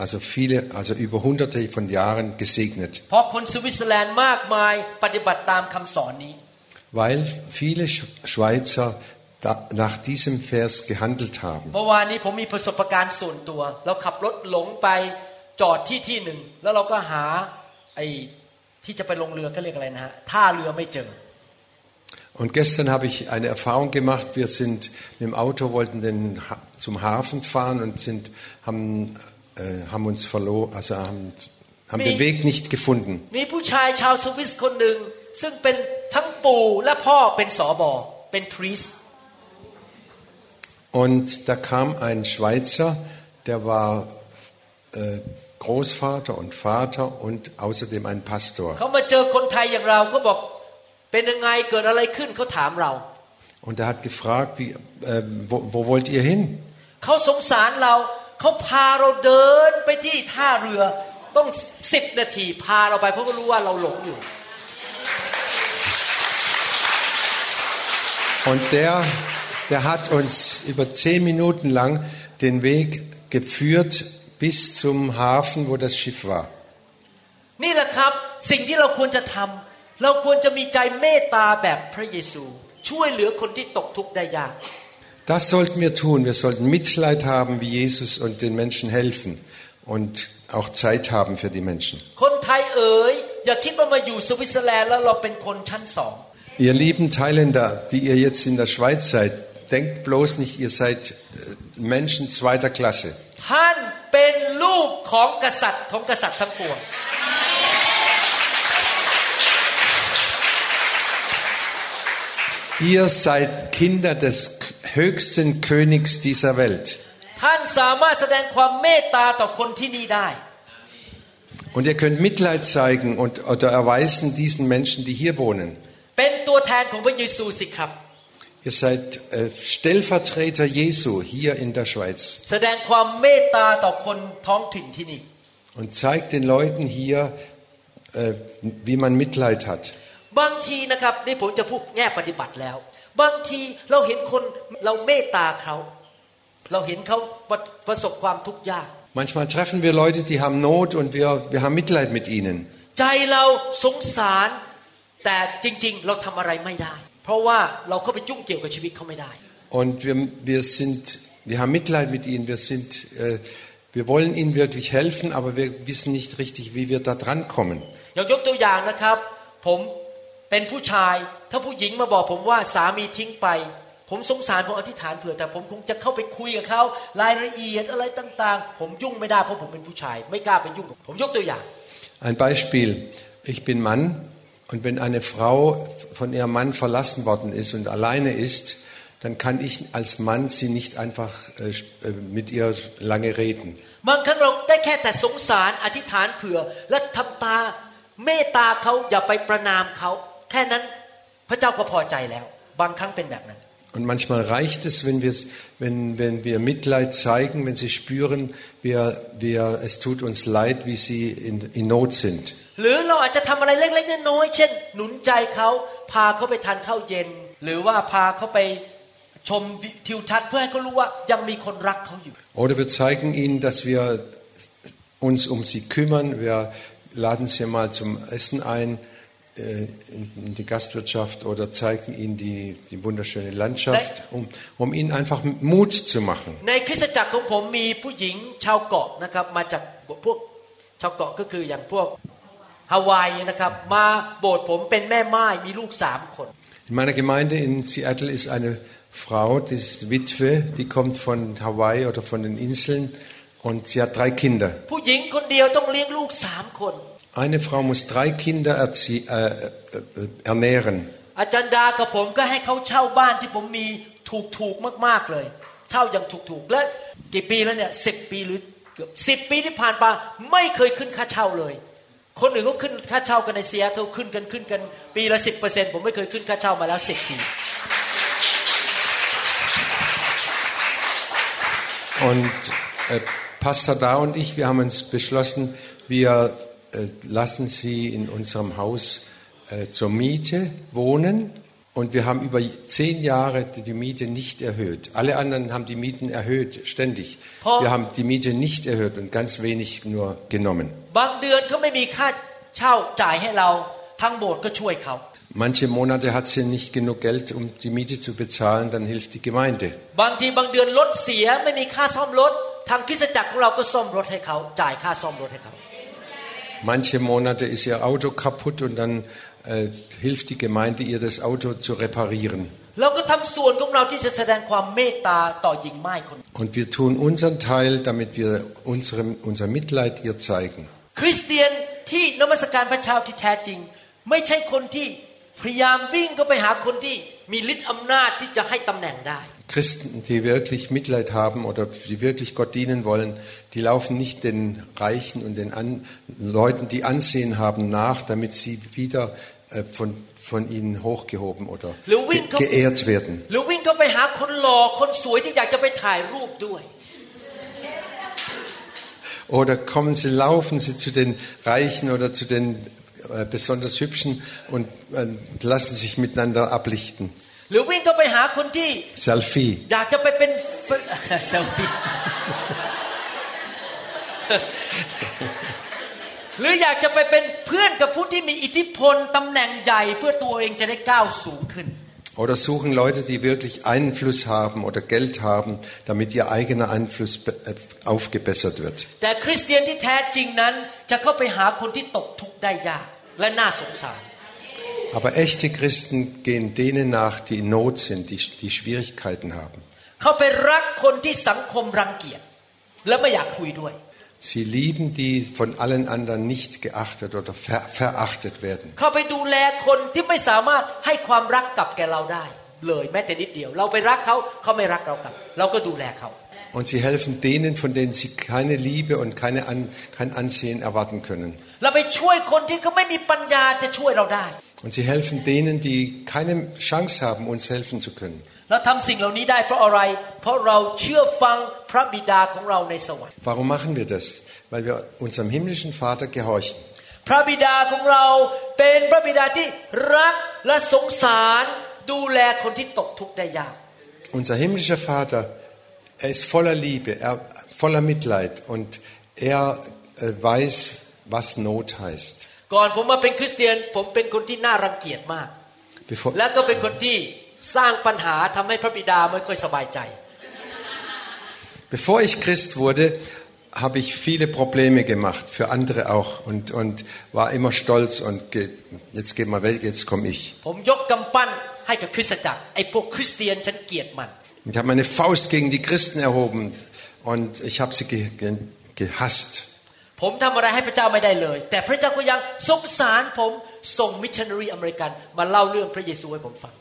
also viele, also über hunderte von Jahren gesegnet, เพราะคนสวิตเซอร์แลนด์มากมายปฏิบัติตามคำสอนนี้ weil viele Sch- Schweizer da, nach diesem Vers gehandelt haben. เมื่อวานนี้ผมมีประสบการณ์ส่วนตัว เราขับรถหลงไปจอดที่ที่หนึ่ง แล้วเราก็หาไอ้ที่จะไปลงเรือก็เรียกอะไรนะฮะท่าเรือไม่เจอ und gestern habe ich eine Erfahrung gemacht. Wir sind mit dem Auto, wollten den, zum Hafen fahren und sind, haben, äh, haben uns verloren, also haben, haben den Weg nicht gefunden. Und da kam ein Schweizer, der war äh, Großvater und Vater und außerdem ein Pastor. เขามาเจอคนไทยอย่างเราเขาบอกเป็นยังไงเกิดอะไรขึ้นเขาถามเรา Und er hat gefragt, wie, äh, wo, wo wollt ihr hin? เขาสงสารเราเขาพาเราเดินไปที่ท่าเรือต้องสิบนาทีพาเราไปเพราะก็รู้ว่าเราหลงอยู่ Und der, der hat uns über zehn Minuten lang den Weg geführt bis zum Hafen, wo das Schiff war. นี่แหละครับ สิ่งที่เราควรจะทำ เราควรจะมีใจเมตตาแบบพระเยซู ช่วยเหลือคนที่ตกทุกข์ได้ยาก Das sollten wir tun. Wir sollten Mitleid haben wie Jesus und den Menschen helfen und auch Zeit haben für die Menschen. คนไทยเอ๋ยอย่าคิดว่ามาอยู่สวิตเซอร์แลนด์แล้วเราเป็นคนชั้นสอง Ihr lieben Thailänder, die ihr jetzt in der Schweiz seid, denkt bloß nicht, ihr seid äh, Menschen zweiter Klasse. Ihr seid Kinder des höchsten Königs dieser Welt. ท่านสามารถแสดงความเมตตาต่อคนที่นี่ได้ Und ihr könnt Mitleid zeigen und, oder erweisen diesen Menschen, die hier wohnen. เป็นตัวแทนของพระเยซูสิครับ Ihr seid äh, Stellvertreter Jesu hier in der Schweiz แสดงความเมตตาต่อคนท้องถิ่นที่นี่ und zeigt den Leuten hier, äh, wie man Mitleid hat. บางทีนะครับนี่ผมจะพูดแง่ปฏิบัติแล้ว บางทีเราเห็นคนเราเมตตาเขา เราเห็นเขาประประสบความทุกข์ยาก Manchmal treffen wir Leute, die haben Not und wir, wir haben Mitleid mit ihnen. ใจเราสงสาร แต่จริง ๆ เราทำอะไรไม่ได้ เพราะว่าเราเข้าไปยุ่งเกี่ยวกับชีวิตเขาไม่ได้ Und wir, wir, sind, wir haben Mitleid mit ihnen. Wir, sind, äh, wir wollen ihnen wirklich helfen, aber wir wissen nicht richtig, wie wir da dran kommen. อย่างยกตัวอย่างนะครับ ผม เป็นผู้ชายถ้าผู้หญิงมาบอกผมว่าสามีทิ้งไป ผมสงสารผมอธิษฐานเผื่อ แต่ผมคงจะเข้าไปคุยกับเขารายละเอียดอะไรต่างๆ ผมยุ่งไม่ได้เพราะผมเป็นผู้ชาย ไม่กล้าไปยุ่งกับผมยกตัวอย่าง Ein Beispiel. Ich bin Mann und wenn eine Frau von ihrem Mann verlassen worden ist und alleine ist, dann kann ich als Mann sie nicht einfach äh, äh, mit ihr lange reden. บางครั้งเราได้แค่แต่สงสารอธิษฐานเผื่อและทำตาเมตตาเขาอย่าไปประนามเขา แค่นั้นพระเจ้าก็พอใจแล้ว บางครั้งเป็นแบบนั้น Und manchmal reicht es, wenn, wir's, wenn, wenn wir Mitleid zeigen, wenn sie spüren, wir, wir, es tut uns leid, wie sie in, in Not sind. หรือเราอาจจะทำอะไรเล็กๆน้อยๆเช่น หนุนใจเขาพาเขาไปทานข้าวเย็น หรือว่าพาเขาไปชมทิวทัศน์เพื่อให้เขารู้ว่ายังมีคนรักเขาอยู่ Oder wir zeigen ihnen, dass wir uns um sie kümmern. Wir laden sie mal zum Essen ein äh, in die Gastwirtschaft oder zeigen ihnen die, die wunderschöne Landschaft, um, um ihnen einfach Mut zu machen. ในคริสตจักรของผมมีผู้หญิงชาวเกาะนะครับมาจากพวกชาวเกาะก็คืออย่างพวกฮาวายนะครับมาโบสถ์ผมเป็นแม่ไม้มีลูกสามคน In meiner Gemeinde in Seattle ist eine Frau, die ist Witwe, die kommt von Hawaii oder von den Inseln und sie hat drei Kinder. ผู้หญิงคนเดียวต้องเลี้ยงลูกสามคน Eine Frau muss drei Kinder erzie- äh, äh, ernähren. อาจารย์ดากับผมก็ให้เขาเช่าบ้านที่ผมมีถูกถูกๆมาก ๆเลย เช่าอย่างถูกถูกๆและกี่ปีแล้วเนี่ยสิบปีหรือเกือบสิบปีที่ผ่านมาไม่เคยขึ้นค่าเช่าเลย คนอื่นก็ขึ้นค่าเช่ากันในเซียเท่าขึ้นกันขึ้นกันปีละสิบเปอร์เซ็นผมไม่เคยขึ้นค่าเช่ามาแล้วสิบปี Und äh, Pastor Da und ich, wir haben uns beschlossen, wir äh, äh, lassen sie in unserem Haus äh, zur Miete wohnen. Und wir haben über zehn Jahre die Miete nicht erhöht. Alle anderen haben die Mieten erhöht, ständig. Wir haben die Miete nicht erhöht und ganz wenig nur genommen. Manche Monate hat sie nicht genug Geld, um die Miete zu bezahlen, dann hilft die Gemeinde. Manche, manche Manche Monate ist ihr Auto kaputt und dann äh, hilft die Gemeinde ihr, das Auto zu reparieren. เราก็ทำส่วนของเราที่จะแสดงความเมตตาต่อหญิงไม้คน Und wir tun unseren Teil, damit wir unserem, unser Mitleid ihr zeigen. คริสเตียนที่นมัสการพระเจ้าที่แท้จริง ไม่ใช่คนที่พยายามวิ่งก็ไปหาคนที่มีฤทธิ์อำนาจที่จะให้ตำแหน่งได้ Christen, die wirklich Mitleid haben oder die wirklich Gott dienen wollen, die laufen nicht den Reichen und den An Leuten, die Ansehen haben, nach, damit sie wieder äh, von, von ihnen hochgehoben oder ge geehrt werden. Oder kommen sie, laufen sie zu den Reichen oder zu den äh, besonders Hübschen und äh, lassen sich miteinander ablichten. หรือวิ่งก็ไปหาคนที่ Selfie. อยากจะไปเป็น เซลฟี่ หรืออยากจะไปเป็นเพื่อนกับผู้ที่มีอิทธิพลตำแหน่งใหญ่เพื่อตัวเองจะได้ก้าวสูงขึ้น Oder suchen Leute, die wirklich Einfluss haben oder Geld haben, damit ihr eigener Einfluss be- äh, aufgebessert wird. แต่คริสเตียนที่แท้จริงนั้นจะเข้าไปหาคนที่ตกทุกข์ได้ยากและน่าสงสาร aber echte Christen gehen denen nach, die in Not sind, die, die Schwierigkeiten haben. Sie lieben die von allen anderen nicht geachtet oder ver verachtet werden. Und sie helfen denen, von denen sie keine Liebe und keine An kein Ansehen erwarten können. เราไปช่วยคนที่เขาไม่มีปัญญาจะช่วยเราได้ Und sie helfen denen, die keine Chance haben, uns helfen zu können. เราทำสิ่งเหล่านี้ได้เพราะอะไร เพราะเราเชื่อฟังพระบิดาของเราในสวรรค์ Warum machen wir das? Weil wir unserem himmlischen Vater gehorchen. พระบิดาของเราเป็นพระบิดาที่รักและสงสารดูแลคนที่ตกทุกข์ได้ยาก Unser himmlischer Vater, er ist voller Liebe, er voller Mitleid und er äh, weiß, was Not heißt. ก่อนผมมาเป็นคริสเตียน ผมเป็นคนที่น่ารังเกียจมาก Bevor, และก็เป็นคนที่สร้างปัญหาทำให้พระบิดาไม่ค่อยสบายใจ bevor ich Christ wurde, habe ich viele Probleme gemacht, für andere auch und, und war immer stolz und ge, jetzt geh mal weg, jetzt komme ich. ผมยกกำปั้นให้กับคริสตจักรไอ้พวกคริสเตียนฉันเกลียดมัน Ich habe meine Faust gegen die Christen erhoben und ich habe sie ge, ge, gehasst. ผมทำอะไรให้พระเจ้าไม่ได้เลย แต่พระเจ้าก็ยังสงสารผมส่งมิชชันนารีอเมริกัน มาเล่าเรื่องพระเยซูให้ผมฟัง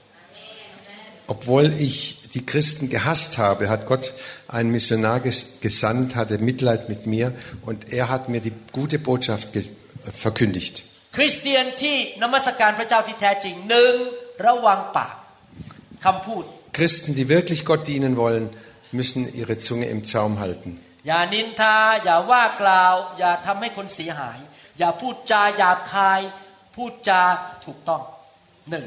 Obwohl ich die Christen gehasst habe, hat Gott einen Missionar ges- gesandt, hatte Mitleid mit mir und er hat mir die gute Botschaft ge- verkündigt. คริสเตียนที่นมัสการพระเจ้าที่แท้จริงหนึ่งระวังปากคำพูด Christen, die wirklich Gott dienen wollen, müssen ihre Zunge im Zaum halten. อย่านินทา อย่าว่ากล่าว อย่าทำให้คนเสียหาย อย่าพูดจาหยาบคาย พูดจาถูกต้องหนึ่ง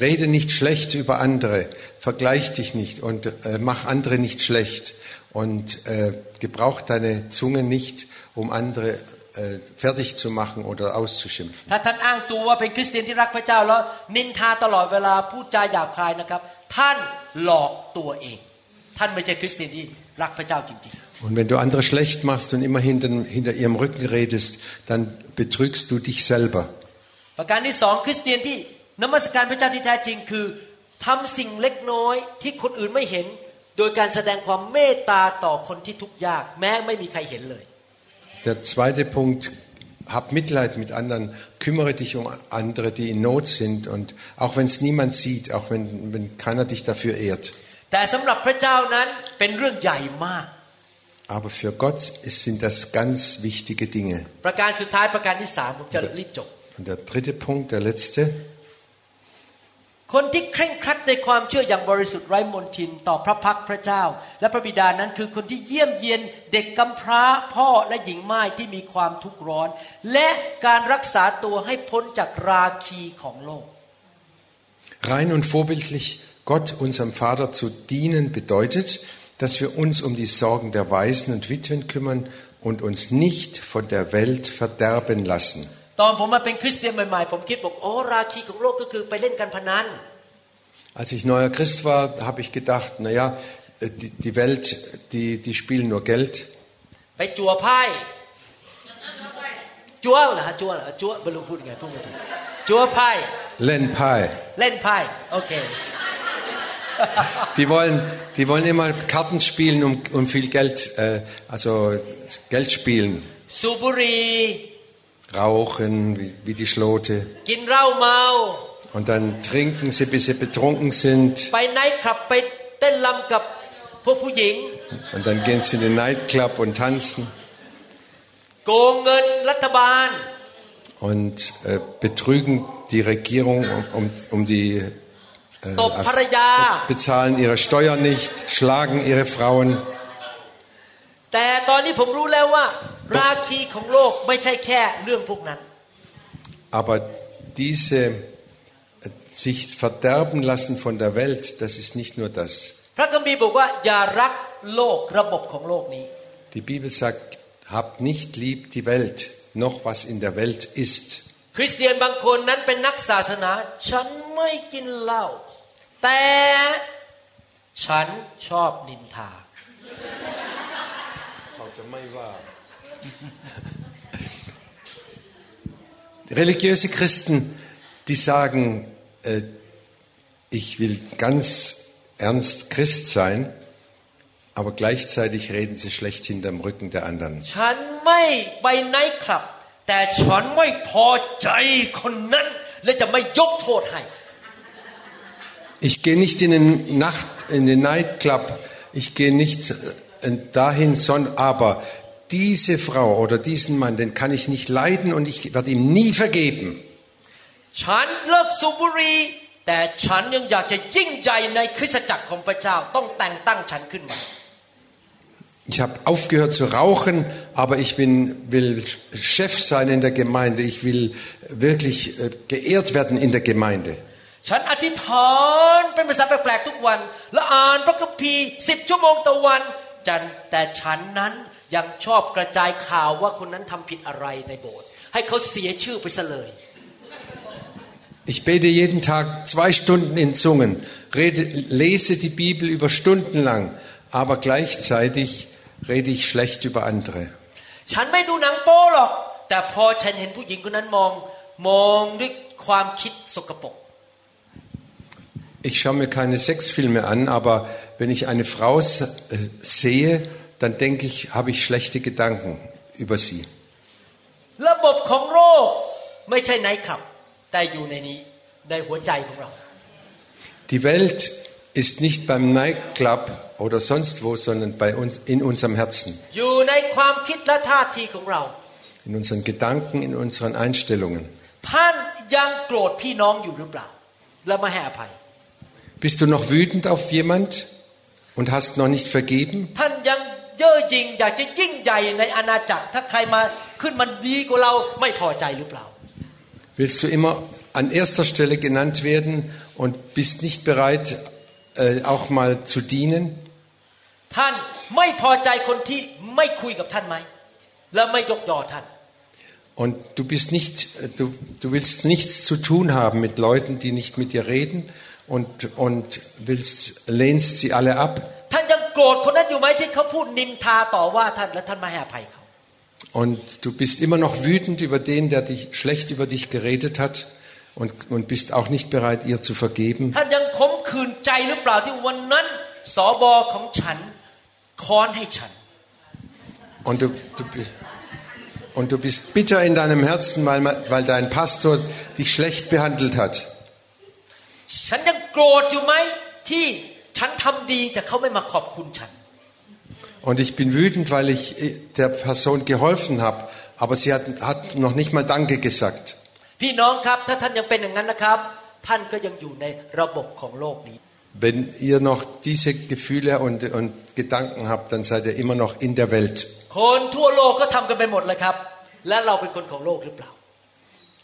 Rede nicht schlecht über andere, vergleich dich nicht und äh, mach andere nicht schlecht und äh, gebrauch deine Zunge nicht, um andere äh, fertig zu machen oder auszuschimpfen. ถ้าท่านอ้างตัวว่าเป็นคริสเตียนที่รักพระเจ้าแล้ว นินทาตลอดเวลาพูดจาหยาบคายนะครับ ท่านหลอกตัวเอง ท่านไม่ใช่คริสเตียนที่รักพระเจ้าจริง Und wenn du andere schlecht machst und immer hinter, hinter ihrem Rücken redest, dann betrügst du dich selber. ๆ ประการที่สองคริสเตียนที่นมัสการพระเจ้าที่แท้จริงคือทำสิ่งเล็กน้อยที่คนอื่นไม่เห็น โดยการแสดงความเมตตาต่อคนที่ทุกข์ยาก แม้ไม่มีใครเห็นเลย Der zweite Punkt, hab Mitleid mit anderen, kümmere dich um andere, die in Not sind und auch wenn es niemand sieht, auch wenn, wenn keiner dich dafür ehrt. แต่สำหรับพระเจ้านั้นเป็นเรื่องใหญ่มาก Aber für Gott ist, sind das ganz wichtige Dinge. ประการสุดท้ายประการที่สามผมจะรีบจบ Und der dritte Punkt, der letzte, คนที่เคร่งครัดในความเชื่ออย่างบริสุทธิ์ไร้มนทินต่อพระพักตร์พระเจ้า และพระบิดานั้นคือคนที่เยี่ยมเยียนเด็กกำพร้าพ่อและหญิงม่ายที่มีความทุกข์ร้อน และการรักษาตัวให้พ้นจากราคีของโลก rein und vorbildlich Gott, unserem Vater, zu dienen, bedeutet, dass wir uns um die Sorgen der Waisen und Witwen kümmern und uns nicht von der Welt verderben lassen. ตอนผมมาเป็นคริสเตียนใหม่ๆ ผมคิดบอกโอ้ราคีของโลกก็คือไปเล่นการพนัน Als ich neuer Christ war, habe ich gedacht, naja, die, die Welt, die, die spielen nur Geld. ไปจัวไพ่จัวเหรอฮะจัวเหรอจัวไม่รู้พูดยังไงพูดไม่ถูกจัวไพ่ Len Pai. เล่นไพ่โอเค Die wollen, die wollen immer Karten spielen um, um viel Geld, äh, also Geld spielen. สูบบุหรี่ Rauchen, wie, wie die Schlote. กินเหล้าเมา Und dann trinken sie, bis sie betrunken sind. ไปไนท์คลับไปเต้นรำกับพวกผู้หญิง Und dann gehen sie in den Nightclub und tanzen โกงเงินรัฐบาล und äh, betrügen die Regierung um, um, um die äh, ตบภรรยา bezahlen ihre Steuern nicht, schlagen ihre Frauen. แต่ตอนนี้ผมรู้แล้วว่า ราคีของโลกไม่ใช่แค่เรื่องพวกนั้น Aber diese äh, sich verderben lassen von der Welt, das ist nicht nur das. พระคัมภีร์บอกว่าอย่ารักโลกระบบของโลกนี้ Die Bibel sagt, habt nicht lieb die Welt, noch was in der Welt ist. คริสเตียนบางคนนั้นเป็นนักศาสนา ฉันไม่กินเหล้า แต่ฉันชอบนินทา Religiöse Christen, die sagen, äh, ich will ganz ernst Christ sein, aber gleichzeitig reden sie schlecht hinterm Rücken der anderen. ฉันไม่ไปไนท์คลับ แต่ฉันไม่พอใจคนนั้น และจะไม่ยกโทษให้ ich gehe nicht in den Nacht, in den Nightclub. Ich gehe nicht äh, dahin, sondern aber diese Frau oder diesen Mann, den kann ich nicht leiden und ich werde ihm nie vergeben. Ich habe aufgehört zu rauchen, aber ich bin, will Chef sein in der Gemeinde. Ich will wirklich äh, geehrt werden in der Gemeinde. ฉันอธิษฐานเป็นภาษาแปลกๆทุกวัน และอ่านพระคัมภีร์สิบชั่วโมงต่อวันจันแต่ฉันนั้นยังชอบกระจายข่าวว่าคนนั้นทำผิดอะไรในโบสถ์ให้เขาเสียชื่อไปซะเลย Ich bete jeden Tag zwei Stunden in Zungen, rede, lese die Bibel über Stunden lang, aber gleichzeitig rede ich schlecht über andere. ฉันไม่ดูหนังโป๊หรอกแต่พอฉันเห็นผู้หญิงคนนั้นมองมองด้วยความคิดสกปรก Ich schaue mir keine Sexfilme an, aber wenn ich eine Frau s- äh, sehe, dann denke ich, habe ich schlechte Gedanken über sie. ระบบของโลกไม่ใช่ไนท์คลับ แต่อยู่ในนี้ในหัวใจของเรา Die Welt ist nicht beim Nightclub oder sonst wo, sondern bei uns in unserem Herzen, อยู่ในความคิดและท่าทีของเรา in unseren Gedanken, in unseren Einstellungen. ท่านยังโกรธพี่น้องอยู่หรือเปล่า และไม่ให้อภัย Bist du noch wütend auf jemand und hast noch nicht vergeben? ท่านยังเย่อหยิ่งอยากจะยิ่งใหญ่ในอาณาจักร ถ้าใครมาขึ้นมันดีกว่าเราไม่พอใจหรือเปล่า Willst du immer an erster Stelle genannt werden und bist nicht bereit, äh, auch mal zu dienen? ท่านไม่พอใจคนที่ไม่คุยกับท่านไหม และไม่ยกยอท่าน Und du bist nicht, äh, du, du willst nichts zu tun haben mit Leuten, die nicht mit dir reden und, und willst, lehnst sie alle ab. Und du bist immer noch wütend über den, der dich schlecht über dich geredet hat und, und bist auch nicht bereit, ihr zu vergeben. Und du, du, und du bist bitter in deinem Herzen, weil, weil dein Pastor dich schlecht behandelt hat. ฉันยังโกรธอยู่ไหมที่ฉันทำดีแต่เขาไม่มาขอบคุณฉัน Und ich bin wütend, weil ich äh, der Person geholfen habe, aber sie hat, hat noch nicht mal Danke gesagt. พี่น้องครับ ถ้าท่านยังเป็นอย่างนั้นนะครับ ท่านก็ยังอยู่ในระบบของโลกนี้ Wenn ihr noch diese Gefühle und, und Gedanken habt, dann seid ihr immer noch in der Welt. คนทั่วโลกก็ทำกันไปหมดเลยครับ และเราเป็นคนของโลกหรือเปล่า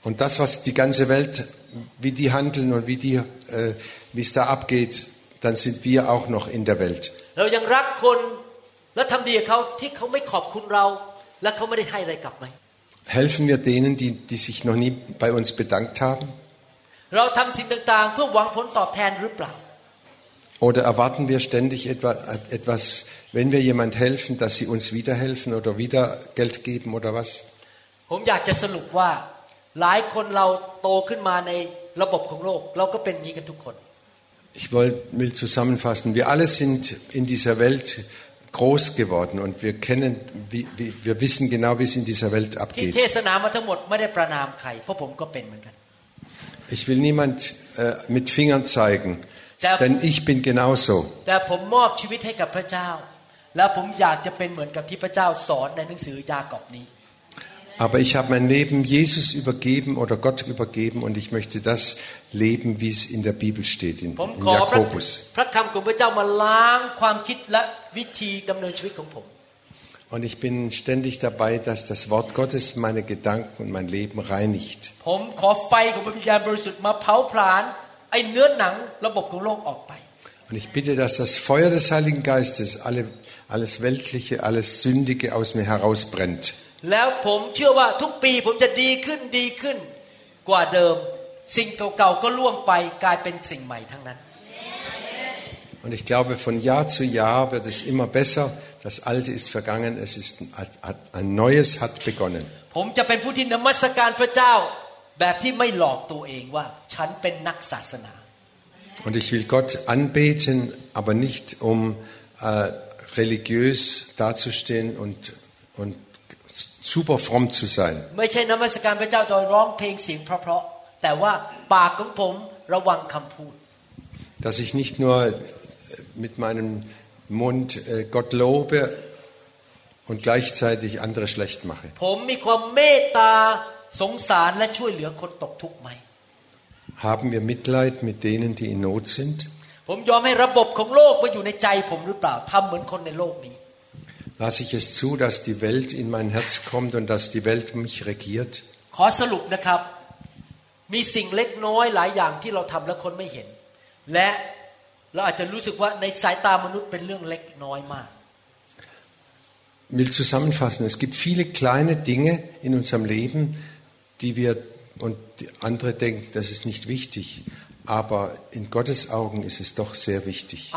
Und das, was die ganze Welt, wie die handeln und wie, die, äh, wie es da abgeht, dann sind wir auch noch in der Welt. เรายังรักคนและทำดีกับเขาที่เขาไม่ขอบคุณเรา และเขาไม่ได้ให้อะไรกลับไหม Helfen wir denen, die, die sich noch nie bei uns bedankt haben? เราทำสิ่งต่างๆ เพื่อหวังผลตอบแทนหรือเปล่า Oder erwarten wir ständig etwa, etwas, wenn wir jemand helfen, dass sie uns wieder helfen oder wieder Geld geben oder was? ผมอยากจะสรุปว่า หลายคนเราโตขึ้นมาในระบบของโลก เราก็เป็นอย่างนี้กันทุกคน Ich will, will zusammenfassen, wir alle sind in dieser Welt groß geworden und wir kennen, wie, wie, wir wissen genau, wie es in dieser Welt ที่ abgeht. เทศนามาทั้งหมดไม่ได้ประนามใคร เพราะผมก็เป็นเหมือนกัน Ich will niemand äh, mit Fingern zeigen, Der- denn ich bin genauso. แต่ผมมอบชีวิตให้กับพระเจ้า แล้วผมอยากจะเป็นเหมือนกับที่พระเจ้าสอนในหนังสือยากอบนี้ aber ich habe mein Leben Jesus übergeben oder Gott übergeben und ich möchte das leben, wie es in der Bibel steht, in, in Jakobus. Und ich bin ständig dabei, dass das Wort Gottes meine Gedanken und mein Leben reinigt. Und ich bitte, dass das Feuer des Heiligen Geistes alle, alles Weltliche, alles Sündige aus mir herausbrennt. แล้วผมเชื่อว่าทุกปีผมจะดีขึ้นดีขึ้น กว่าเดิม สิ่งเก่าๆก็ล่วงไปกลายเป็นสิ่งใหม่ทั้งนั้น Und ich glaube, von Jahr zu Jahr wird es immer besser. Das Alte ist vergangen, es ist ein, ein Neues hat begonnen. ผมจะเป็นผู้ที่นมัสการพระเจ้า แบบที่ไม่หลอกตัวเองว่า ฉันเป็นนักศาสนา Und ich will Gott anbeten, aber nicht um äh, religiös dazustehen und, und super fromm zu sein. ไม่ใช่นมัสการพระเจ้าโดยร้องเพลงเสียงเพราะๆแต่ว่าปากของผมระวังคำพูด Dass ich nicht nur mit meinem Mund äh, Gott lobe und gleichzeitig andere schlecht mache. ผมมีความเมตตาสงสารและช่วยเหลือคนตกทุกข์ไหม Haben wir Mitleid mit denen, die in Not sind? ผมยอมให้ระบบของโลกมาอยู่ในใจผมหรือเปล่าทำเหมือนคนในโลกนี้ Lasse ich es zu, dass die Welt in mein Herz kommt und dass die Welt mich regiert? ขอสรุปนะครับ มีสิ่งเล็กน้อยหลายอย่างที่เราทำแล้วคนไม่เห็น และเราอาจจะรู้สึกว่าในสายตามนุษย์เป็นเรื่องเล็กน้อยมาก will zusammenfassen, es gibt viele kleine Dinge in unserem Leben, die wir und die andere denken, das ist nicht wichtig, aber in Gottes Augen ist es doch sehr wichtig.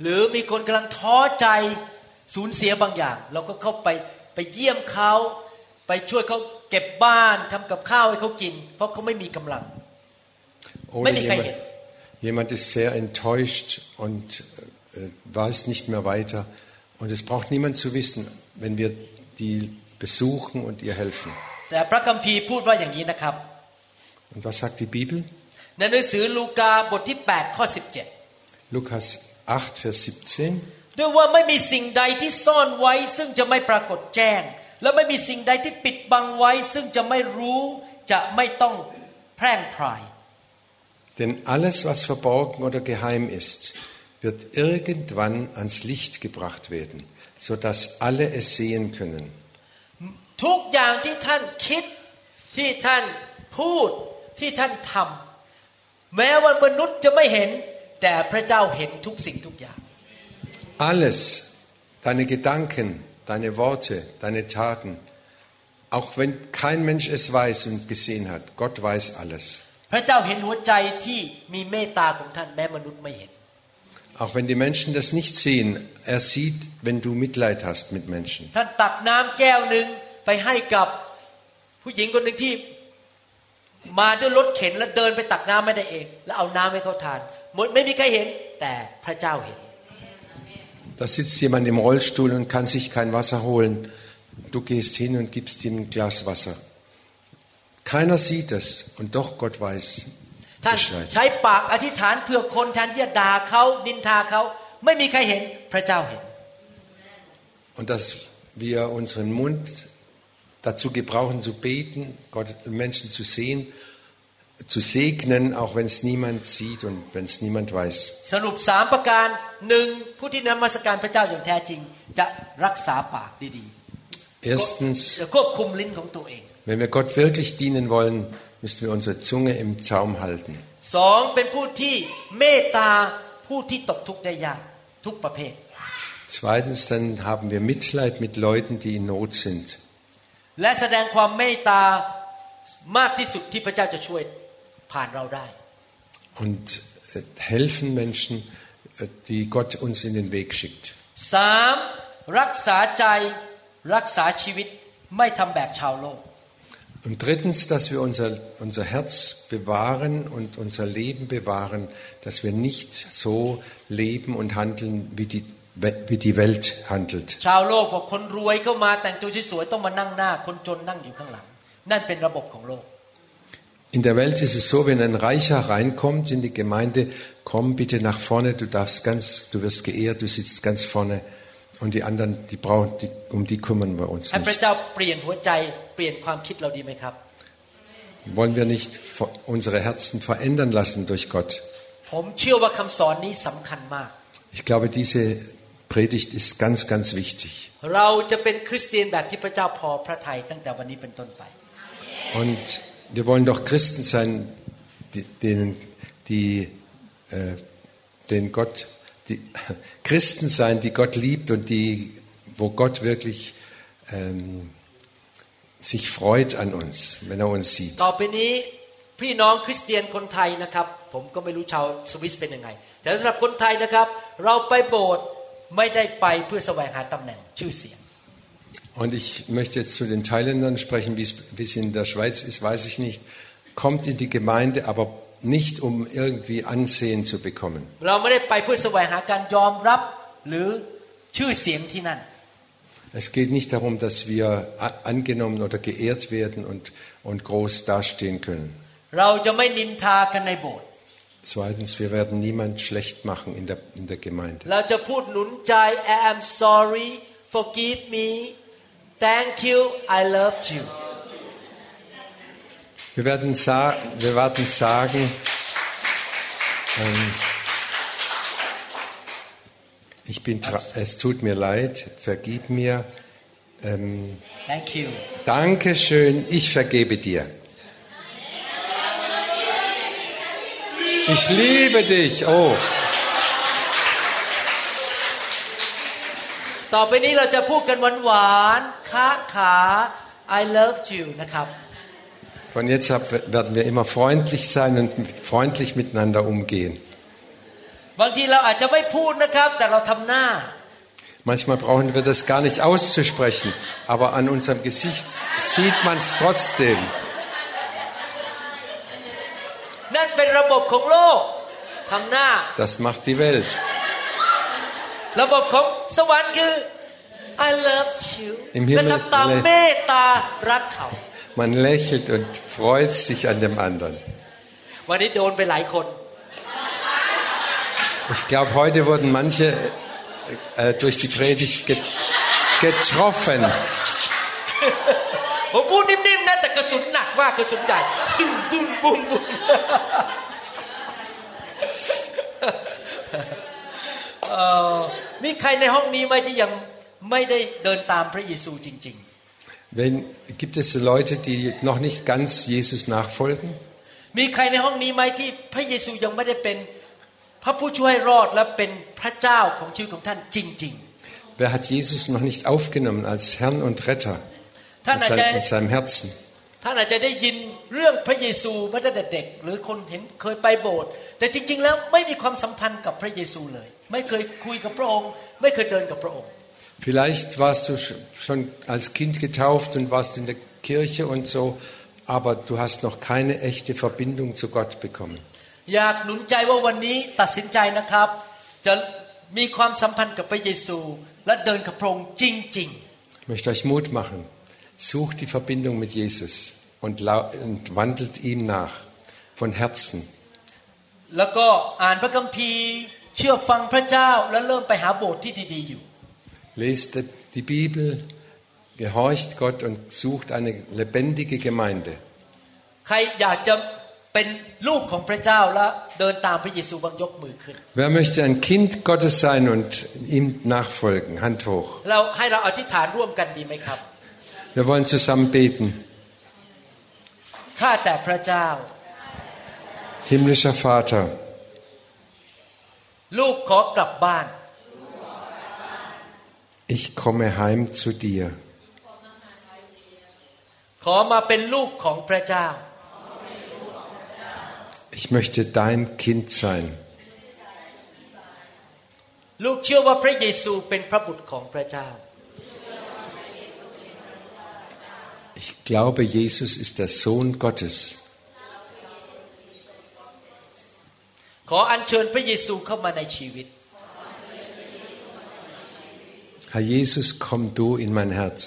หรือมีคนกำลังท้อใจสูญเสียบางอย่าง เราก็เข้าไปไปเยี่ยมเขาไปช่วยเขาเก็บบ้านทำกับข้าวให้เขากิน เพราะเขาไม่มีกำลัง Oder Wenn ich jemand, kein- jemand ist sehr enttäuscht und äh, weiß nicht mehr weiter. Und es braucht niemand zu wissen, wenn wir die besuchen und ihr helfen. แต่พระคัมภีร์พูดว่าอย่างนี้นะครับ Und was sagt die Bibel? ในหนังสือลูกาบทที่8ข้อ Lukas 8, Vers 17. 17 ด้วยว่าไม่มีสิ่งใดที่ซ่อนไว้ ซึ่งจะไม่ปรากฏแจ้ง และไม่มีสิ่งใดที่ปิดบังไว้ ซึ่งจะไม่รู้จะไม่ต้องแพร่งพราย Denn alles, was verborgen oder geheim ist, wird irgendwann ans Licht gebracht werden, sodass alle es sehen können. ทุกอย่างที่ท่านคิดที่ท่านพูดที่ท่านทำแม้ว่ามนุษย์จะไม่เห็น แต่พระเจ้าเห็นทุกสิ่งทุกอย่าง Alles, deine Gedanken, deine Worte, deine Taten, auch wenn kein Mensch es weiß und gesehen hat, Gott weiß alles. พระเจ้าเห็นหัวใจที่มีเมตตาของท่านแม้มนุษย์ไม่เห็น Auch wenn die Menschen das nicht sehen, er sieht, wenn du Mitleid hast mit Menschen. ท่านตักน้ำแก้วหนึ่งไปให้กับผู้หญิงคนหนึ่งที่มาด้วยรถเข็นแล้วเดินไปตักน้ำไม่ได้เอง แล้วเอาน้ำให้เขาทานหมดไม่มีใครเห็น แต่พระเจ้าเห็น Da sitzt jemand im Rollstuhl und kann sich kein Wasser holen. Du gehst hin und gibst ihm ein Glas Wasser. Keiner sieht es und doch Gott weiß ท่าน Bescheid. ใช้ปากอธิษฐานเพื่อคนแทนที่จะด่าเขานินทาเขาไม่มีใครเห็นพระเจ้าเห็น Und dass wir unseren Mund dazu gebrauchen zu beten, Gott, Menschen zu sehen, zu segnen, auch wenn es niemand sieht und wenn es niemand weiß. สรุปสามประการหนึ่งผู้ที่นมัสการพระเจ้าอย่างแท้จริง จะรักษาปากดีๆ Erstens, จะควบคุมลิ้นของตัวเอง wenn wir Gott wirklich dienen wollen, müssen wir unsere Zunge im Zaum halten. สองเป็นผู้ที่เมตตาผู้ที่ตกทุกข์ได้ยากทุกประเภท Zweitens, dann haben wir Mitleid mit Leuten, die in Not sind. และแสดงความเมตตามากที่สุดที่พระเจ้าจะช่วย ผ่านเราได้ und äh, helfen Menschen, äh, die Gott uns in den Weg schickt. สามรักษาใจรักษาชีวิตไม่ทำแบบชาวโลก Und drittens, dass wir unser, unser Herz bewahren und unser Leben bewahren, dass wir nicht so leben und handeln, wie die, wie die Welt handelt. In der Welt ist es so, wenn ein Reicher reinkommt in die Gemeinde, komm bitte nach vorne, du darfst ganz, du wirst geehrt, du sitzt ganz vorne. Und die anderen, die brauchen, die, um die kümmern wir uns nicht. Wollen wir nicht unsere Herzen verändern lassen durch Gott? Ich glaube, diese Predigt ist ganz, ganz wichtig. Und wir wollen doch Christen sein, die, denen, die, äh, den Gott, die Christen sein, die Gott liebt und die, wo Gott wirklich ähm, sich freut an uns, wenn er uns sieht. ต่อไปนี้พี่น้องคริสเตียนคนไทยนะครับ ผมก็ไม่รู้ชาวสวิสเป็นยังไง แต่สำหรับคนไทยนะครับ เราไปโบสถ์ไม่ได้ไปเพื่อแสวงหาตำแหน่งชื่อเสียง und ich möchte jetzt zu den Thailändern sprechen, wie es in der Schweiz ist, weiß ich nicht. Kommt in die Gemeinde, aber nicht um irgendwie Ansehen zu bekommen. Es geht nicht darum, dass wir angenommen oder geehrt werden und, und groß dastehen können. Zweitens, wir werden niemand schlecht machen in der, in der Gemeinde thank you I love you Wir werden, sa wir werden sagen, ähm, ich bin es tut mir leid, vergib mir, ähm, thank you danke schön, ich vergebe dir. Ich liebe dich, oh. ต่อไปนี้เราจะพูดกันหวานๆค้าขา I love you นะครับ Von jetzt ab werden wir immer freundlich sein und freundlich miteinander umgehen. บางทีเราอาจจะไม่พูดนะครับ แต่เราทำหน้า Manchmal brauchen wir das gar nicht auszusprechen, aber an unserem Gesicht sieht man es trotzdem. นั่นเป็นระบบของโลกทำหน้า Das macht die Welt. ระบบของสวรรค์คือ I love you Im Himmel และทำตามเมตตารักเขา Man lächelt und freut sich an dem anderen. วันนี้โดนไปหลายคน Ich glaube, heute wurden manche äh, durch die Predigt get getroffen. ผมพูดนิ่มๆนะแต่กระสุนหนักมากกระสุนใหญ่ตุ้มบุ้มบุ้มบุ้ม เอ่อ มีใครในห้องนี้ไหมที่ยังไม่ได้เดินตามพระเยซูจริง Wenn, gibt es Leute, die noch nicht ganz Jesus nachfolgen? ๆมีใครในห้องนี้ไหมที่พระเยซูยังไม่ได้เป็นพระผู้ช่วยรอดและเป็นพระเจ้าของชีวิตของท่านจริง Wer hat Jesus noch nicht aufgenommen als Herrn und Retter ๆท่าน in, อาจจะ sein, in seinem Herzen? ท่านอาจจะได้ยินเรื่องพระเยซูมาตั้งแต่เด็ก หรือคนเห็นเคยไปโบสถ์แต่จริง ๆ แล้วไม่มีความสัมพันธ์กับพระเยซูเลย ไม่เคยคุยกับพระองค์ ไม่เคยเดินกับพระองค์ Vielleicht warst du sch- schon als Kind getauft und warst in der Kirche und so, aber du hast noch keine echte Verbindung zu Gott bekommen. อยากหนุนใจว่าวันนี้ตัดสินใจนะครับ จะมีความสัมพันธ์กับพระเยซู และเดินกับพระองค์จริง Ich möchte euch Mut machen. Sucht die Verbindung mit Jesus und, lau- und wandelt ihm nach von Herzen. ๆ แล้วก็อ่านพระคัมภีร์ เชื่อฟังพระเจ้าและเริ่มไปหาโบสถ์ที่ดีๆอยู่ Lest die Bibel, gehorcht Gott und sucht eine lebendige Gemeinde. ใครอยากจะเป็นลูกของพระเจ้าและเดินตามพระเยซูบางยกมือขึ้น Wer möchte ein Kind Gottes sein und ihm nachfolgen? Hand hoch. เราให้เราอธิษฐานร่วมกันดีไหมครับ Wir wollen zusammen beten. ข้าแต่พระเจ้า Himmlischer Vater, Ich komme heim zu dir. Ich möchte dein Kind sein. Ich glaube, Jesus ist der Sohn Gottes. ขออัญเชิญพระเยซูเข้ามาในชีวิต Herr Jesus, komm du in mein Herz.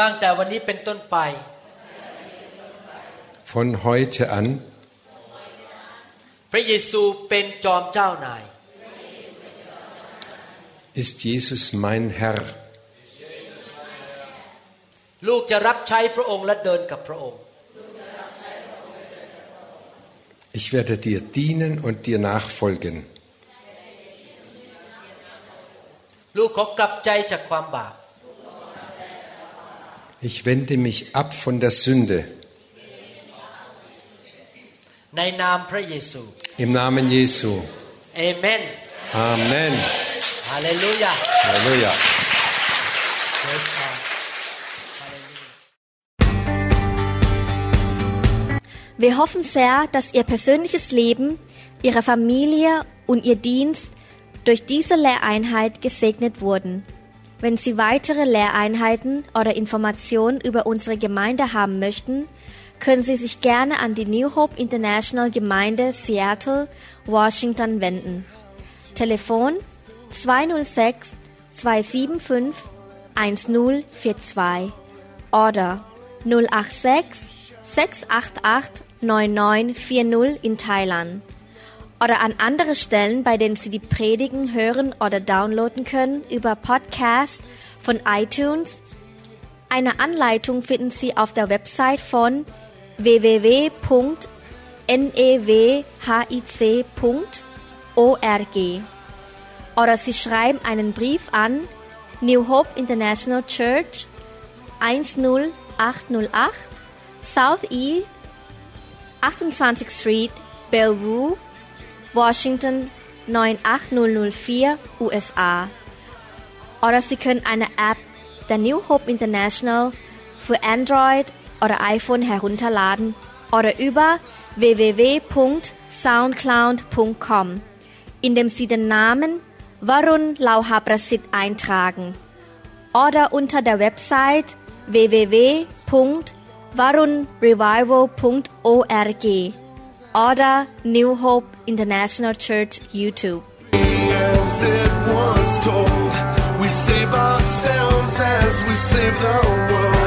ตั้งแต่วันนี้เป็นต้นไป Von heute an พระเยซูเป็นจอมเจ้านาย ist Jesus mein Herr. ลูกจะรับใช้พระองค์และเดินกับพระองค์ Ich werde dir dienen und dir nachfolgen. Ich wende mich ab von der Sünde. Im Namen Jesu. Amen. Amen. Halleluja. Halleluja. Wir hoffen sehr, dass Ihr persönliches Leben, Ihre Familie und Ihr Dienst durch diese Lehreinheit gesegnet wurden. Wenn Sie weitere Lehreinheiten oder Informationen über unsere Gemeinde haben möchten, können Sie sich gerne an die New Hope International Gemeinde Seattle, Washington wenden. Telefon 206 275 1042 oder 086 688 9940 in Thailand oder an andere Stellen, bei denen Sie die Predigen hören oder downloaden können über Podcast von iTunes. Eine Anleitung finden Sie auf der Website von www.newhic.org oder Sie schreiben einen Brief an New Hope International Church 10808 Southeast 28th Street, Bellevue, Washington 98004, USA. Oder Sie können eine App der New Hope International für Android oder iPhone herunterladen oder über www.soundcloud.com, indem Sie den Namen Varun Lauhaprasit eintragen oder unter der Website varunrevival.org order New Hope International Church YouTube. As it was told, we save ourselves as we save the world.